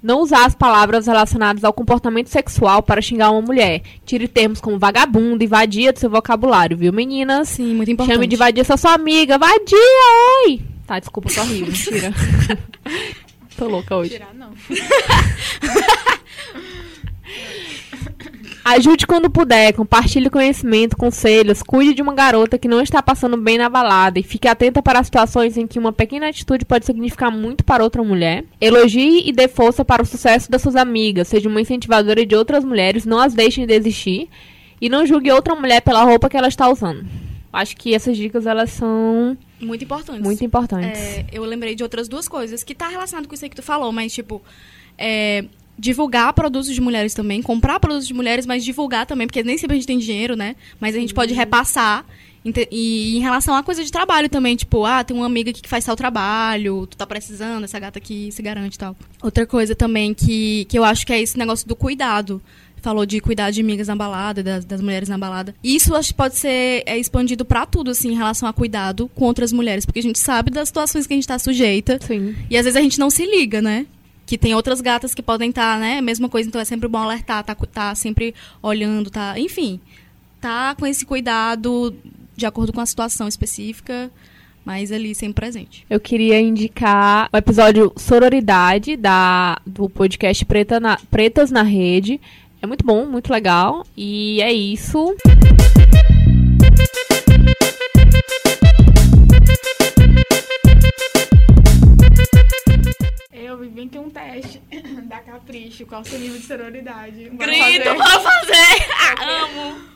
Não usar as palavras relacionadas ao comportamento sexual para xingar uma mulher. Tire termos como vagabundo e vadia do seu vocabulário, viu, meninas? Sim, muito importante. Chame de vadia só sua amiga. Vadia, oi! Tá, desculpa, tô rindo. Mentira. *laughs* tô louca hoje. Tirar, não. *laughs* Ajude quando puder, compartilhe conhecimento, conselhos, cuide de uma garota que não está passando bem na balada e fique atenta para as situações em que uma pequena atitude pode significar muito para outra mulher. Elogie e dê força para o sucesso das suas amigas, seja uma incentivadora de outras mulheres, não as deixem desistir e não julgue outra mulher pela roupa que ela está usando. Acho que essas dicas elas são Muito importante. muito importantes. É, eu lembrei de outras duas coisas que tá relacionado com isso aí que tu falou, mas tipo, é, divulgar produtos de mulheres também, comprar produtos de mulheres, mas divulgar também, porque nem sempre a gente tem dinheiro, né? Mas a gente pode repassar. Ente- E em relação a coisa de trabalho também, tipo, ah, tem uma amiga aqui que faz tal trabalho, tu tá precisando, essa gata aqui se garante e tal. Outra coisa também que, que eu acho que é esse negócio do cuidado. Falou de cuidar de amigas na balada, das, das mulheres na balada. Isso acho que pode ser é, expandido pra tudo, assim, em relação a cuidado com outras mulheres. Porque a gente sabe das situações que a gente tá sujeita. Sim. E às vezes a gente não se liga, né? Que tem outras gatas que podem estar, né? Mesma coisa, então é sempre bom alertar, tá, tá sempre olhando, tá. Enfim, tá com esse cuidado de acordo com a situação específica, mas ali sempre presente. Eu queria indicar o episódio Sororidade da, do podcast Preta na- Pretas na Rede. É muito bom, muito legal. E é isso. Qual o seu nível de sororidade. Bora Grito, fazer? bora fazer! Amo!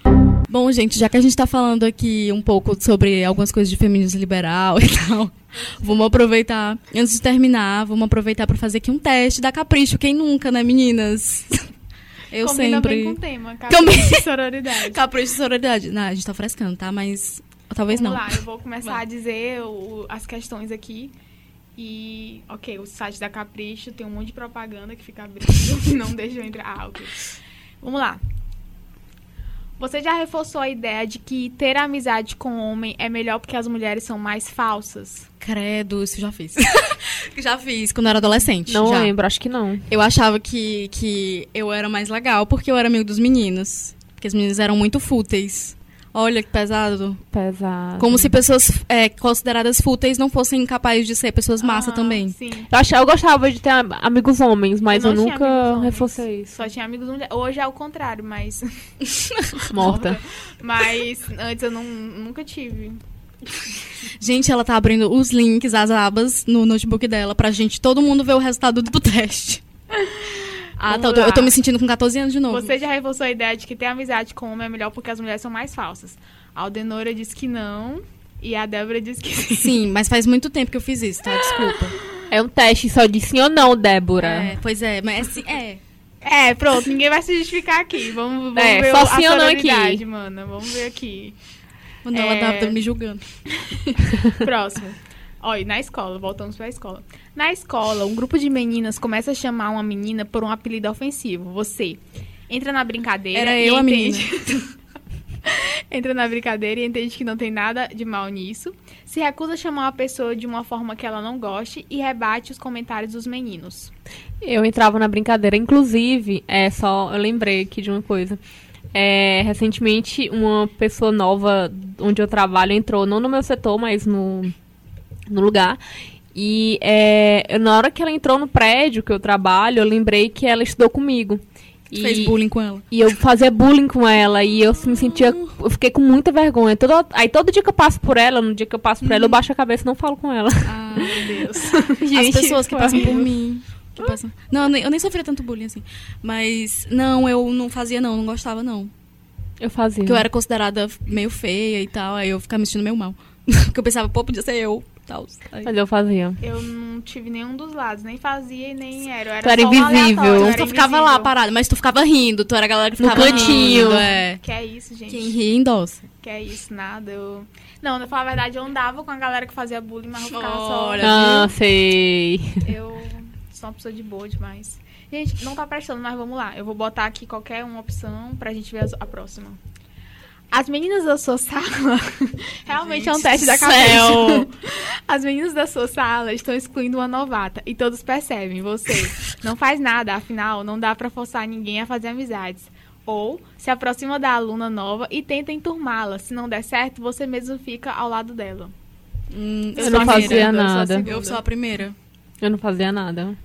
Bom, gente, já que a gente tá falando aqui um pouco sobre algumas coisas de feminismo liberal *laughs* e tal, vamos aproveitar, antes de terminar, vamos aproveitar pra fazer aqui um teste da Capricho. Quem nunca, né, meninas? *laughs* Eu Combina bem com o sempre. tema, Também. Capricho e sororidade. *laughs* Capricho e sororidade. Não, a gente tá frescando, tá? Mas talvez Vamos não. lá, eu vou começar Vai. a dizer o- as questões aqui. E, ok, o site da Capricho tem um monte de propaganda que fica abrindo *laughs* e não deixa eu entrar. Ah, ok. Vamos lá. Você já reforçou a ideia de que ter amizade com homem é melhor porque as mulheres são mais falsas? Credo, isso eu já fiz. *laughs* já fiz quando eu era adolescente. Não já. lembro, acho que não. Eu achava que, que eu era mais legal porque eu era amigo dos meninos. Porque as meninas eram muito fúteis. Olha que pesado. Pesado. Como se pessoas é, consideradas fúteis não fossem capazes de ser pessoas massa Ah, também. Sim. Eu, achava, eu gostava de ter am- amigos homens, mas Eu eu, nunca reforcei isso. Só tinha amigos mulheres. Hoje é o contrário, mas. *laughs* Morta. *laughs* Mas antes eu não, nunca tive. Gente, ela tá abrindo os links, as abas no notebook dela pra gente, todo mundo ver o resultado do teste. *laughs* Ah, tá. Eu tô, lá. eu tô me sentindo com 14 anos de novo. Você já reforçou a ideia de que ter amizade com homem é melhor porque as mulheres são mais falsas. A Aldenora disse que não. E a Débora disse que sim. Sim, mas faz muito tempo que eu fiz isso, tá? Desculpa. É um teste só de sim ou não, Débora. É, pois é, mas assim, é. É, pronto, ninguém vai se justificar aqui. Vamos, vamos É, ver só o- sim a ou não aqui. mana. Vamos ver aqui. Quando ela É. tava me julgando. *laughs* Próximo. Olha, na escola, voltamos pra escola. Na escola, um grupo de meninas começa a chamar uma menina por um apelido ofensivo. Você entra na brincadeira. Era e eu a entende... *laughs* entra na brincadeira e entende que não tem nada de mal nisso. Se recusa a chamar uma pessoa de uma forma que ela não goste e rebate os comentários dos meninos. Eu entrava na brincadeira. Inclusive, é só. Eu lembrei aqui de uma coisa. É, recentemente, uma pessoa nova onde eu trabalho entrou, não no meu setor, mas no, no lugar. E é, na hora que ela entrou no prédio que eu trabalho, eu lembrei que ela estudou comigo. E, Fez bullying com ela. e eu fazia bullying com ela e eu me sentia. Eu fiquei com muita vergonha. Todo, aí todo dia que eu passo por ela, no dia que eu passo por ela, eu baixo a cabeça e não falo com ela. Ah, meu *laughs* Deus. Gente, As pessoas que passam por mim. que passam- Não, eu nem, eu nem sofria tanto bullying assim. Mas, não, eu não fazia, não, não gostava, não. Eu fazia. Porque eu era considerada meio feia e tal, aí eu ficava me sentindo meio mal. *laughs* Porque eu pensava, pô, podia ser eu. Tal. Mas eu fazia. Eu não tive nenhum dos lados, nem fazia e nem era. Eu era Tu era só invisível. era tu ficava lá parada, mas tu ficava rindo, tu era a galera que No ficava cantinho. rindo, é. Que é isso, gente. Quem ri, endossa. Que é isso, nada. Eu... Não, pra falar a verdade, eu andava com a galera que fazia bullying, mas eu ficava Olha. só. Ah, sei. Eu sou uma pessoa de boa demais. Gente, não tá prestando, mas vamos lá. Eu vou botar aqui qualquer uma opção pra gente ver a próxima. As meninas da sua sala. *laughs* Realmente é um Gente teste da cabeça. *laughs* As meninas da sua sala estão excluindo uma novata e todos percebem. Você não faz nada, afinal, não dá pra forçar ninguém a fazer amizades. Ou se aproxima da aluna nova e tenta enturmá-la. Se não der certo, você mesmo fica ao lado dela. Hum, Eu sou não fazia primeira. eu sou nada. Eu sou a primeira. Eu não fazia nada.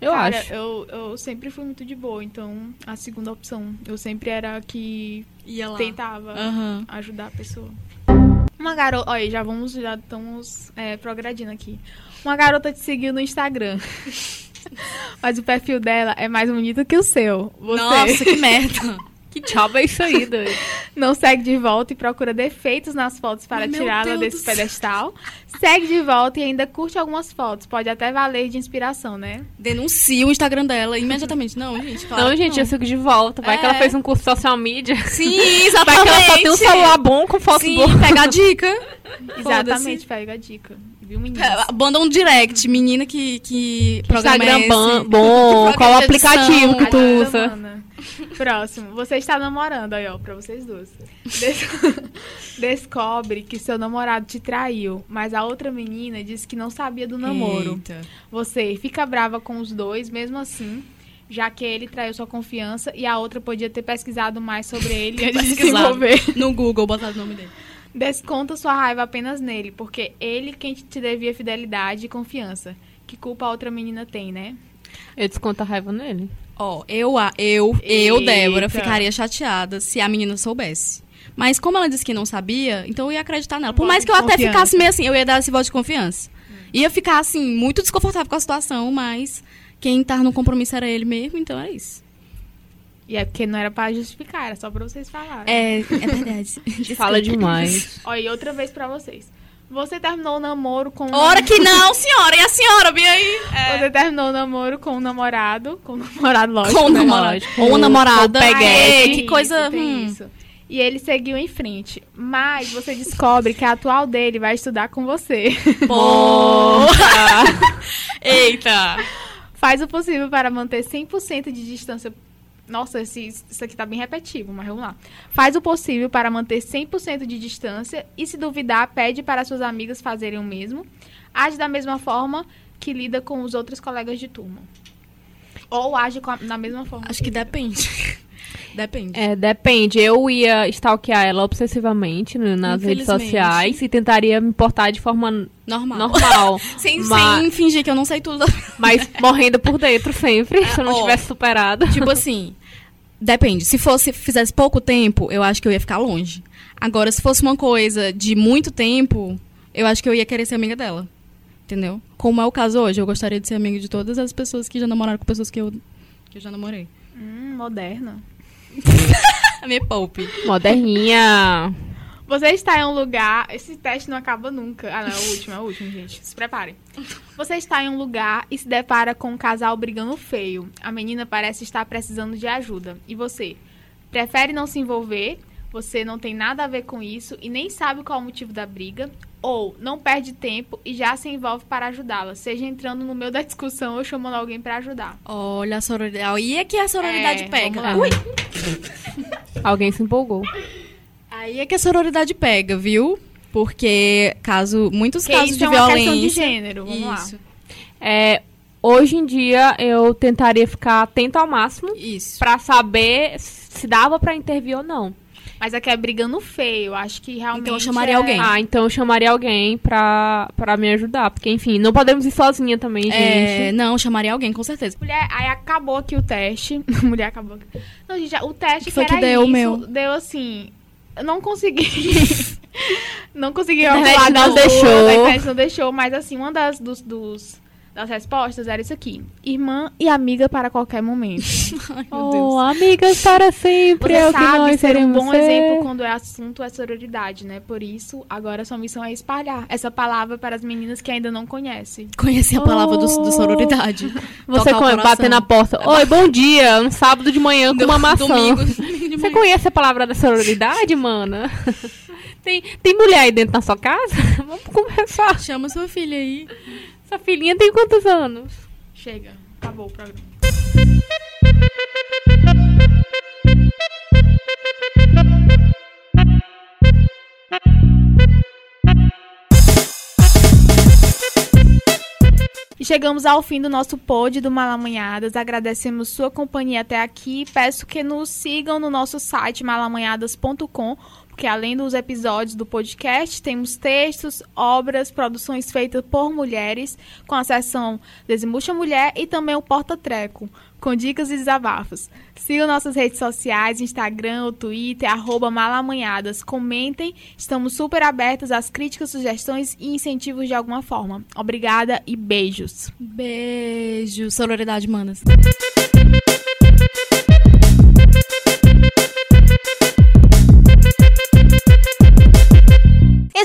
Eu Cara, acho. Eu, eu sempre fui muito de boa, então a segunda opção. Eu sempre era a que Ia lá. tentava Aham. ajudar a pessoa. Uma garota. Olha, já vamos, já estamos é, progredindo aqui. Uma garota te seguiu no Instagram. *laughs* Mas o perfil dela é mais bonito que o seu. Você Nossa, que merda. *laughs* Que diabo é isso aí, doido? *laughs* não segue de volta e procura defeitos nas fotos para tirá-la desse pedestal. Segue de volta e ainda curte algumas fotos. Pode até valer de inspiração, né? Denuncia o Instagram dela imediatamente. Não, gente, claro não, que gente, eu sigo de volta. Vai que ela É. fez um curso de social media. Sim, *laughs* Vai que ela só tem um exatamente. celular bom com foto Sim, boa. pega a dica. *laughs* Exatamente, pega a dica. Viu, menina? É, Manda um direct, menina que, que programa Instagram é esse? ban- bom, Que qual programa aplicativo que tu usa? mana. Próximo. Você está namorando, aí, ó, pra vocês duas. Des- *laughs* Descobre que seu namorado te traiu, mas a outra menina disse que não sabia do namoro. Eita. Você fica brava com os dois, mesmo assim, já que ele traiu sua confiança e a outra podia ter pesquisado mais sobre ele antes de se envolver. *laughs* No Google, botar o nome dele. Desconta sua raiva apenas nele, porque ele quem te devia fidelidade e confiança. Que culpa a outra menina tem, né? Eu desconto a raiva nele. Ó, eu, a- eu, eu, Eita. Débora, ficaria chateada se a menina soubesse. Mas como ela disse que não sabia, então eu ia acreditar nela. Por Voto mais que eu até confiança. ficasse meio assim, eu ia dar esse voto de confiança. Ia ficar, assim, muito desconfortável com a situação, mas quem tá no compromisso era ele mesmo, então é isso. E é porque não era pra justificar, era só pra vocês falarem. É, é verdade. *laughs* Fala demais. Ó, e outra vez pra vocês. Você terminou o namoro com. Hora que não, senhora! E a senhora, bem aí? Você terminou o namoro com um namorado. Com um namorado, lógico. Com o né? namorado. Com o peguete. Ei, que coisa. Tem hum. isso. E ele seguiu em frente. Mas você descobre que a atual dele vai estudar com você. Porra! *laughs* Eita! Faz o possível para manter 100% de distância. Nossa, esse, isso aqui tá bem repetitivo, mas vamos lá. Faz o possível para manter 100% de distância e, se duvidar, pede para suas amigas fazerem o mesmo. Age da mesma forma que lida com os outros colegas de turma. Ou age a- da mesma forma. Acho que depende. Depende. É, depende. Eu ia stalkear ela obsessivamente né, nas redes sociais e tentaria me portar de forma Normal. normal. *laughs* Sem, Mas- sem fingir que eu não sei tudo. *laughs* mas morrendo por dentro sempre, se eu não ó. tivesse superado. tipo assim, depende. Se fosse, fizesse pouco tempo, eu acho que eu ia ficar longe. Agora, se fosse uma coisa de muito tempo, eu acho que eu ia querer ser amiga dela. Entendeu? Como é o caso hoje, eu gostaria de ser amiga de todas as pessoas que já namoraram com pessoas que eu, que eu já namorei. Hum, moderna. *laughs* Me poupe. Moderninha. Você está em um lugar. Esse teste não acaba nunca. Ah, não, é o último, é o último, gente. Se preparem. Você está em um lugar e se depara com um casal brigando feio. A menina parece estar precisando de ajuda. E você? Prefere não se envolver? Você não tem nada a ver com isso e nem sabe qual é o motivo da briga? Ou não perde tempo e já se envolve para ajudá-la, seja entrando no meio da discussão ou chamando alguém para ajudar? Olha a sororidade. Aí é que a sororidade É, pega. lá. Ui. *laughs* Alguém se empolgou. Aí é que a sororidade pega, viu? Porque caso, muitos Que casos de é uma violência. questão de gênero. Vamos lá. isso, É, hoje em dia eu tentaria ficar atento ao máximo pra saber se dava pra intervir ou não. Mas aqui é brigando feio. Acho que realmente. Então eu chamaria é- alguém. Ah, então eu chamaria alguém pra, pra me ajudar. Porque, enfim, não podemos ir sozinha também, É, gente. não, chamaria alguém, com certeza. Mulher, aí acabou aqui o teste. *laughs* Mulher acabou. aqui. Não, gente, o teste Que foi que, deu o meu? deu assim. Eu não consegui. *laughs* não consegui A internet não deixou. A internet não deixou, mas assim, uma das dos, dos- das respostas era isso aqui. Irmã e amiga para qualquer momento. *laughs* Ai, meu Oh, Deus. amigas para sempre, Você é o que sabe nós ser um bom ser. exemplo quando o assunto é sororidade, né? Por isso, agora sua missão é espalhar essa palavra para as meninas que ainda não conhecem. Conheci a palavra do, Oh. do sororidade. *laughs* Você Tocar o come, bater na porta. Oi, bom dia. Um sábado de manhã com uma maçã. Domingo, domingo Você conhece a palavra da sororidade, mana? *laughs* Tem, tem mulher aí dentro da sua casa? Vamos conversar. Chama sua filha aí. Sua filhinha tem quantos anos? Chega, acabou o programa. chegamos ao fim do nosso pod do Malamanhadas. Agradecemos sua companhia até aqui. Peço que nos sigam no nosso site malamanhadas.com porque além dos episódios do podcast, temos textos, obras, produções feitas por mulheres, com a seção Desembucha Mulher e também o Porta Treco, com dicas e desabafos. Sigam nossas redes sociais, Instagram, o Twitter, arroba malamanhadas. Comentem, estamos super abertos às críticas, sugestões e incentivos de alguma forma. Obrigada e beijos. Beijo, sororidade, manas.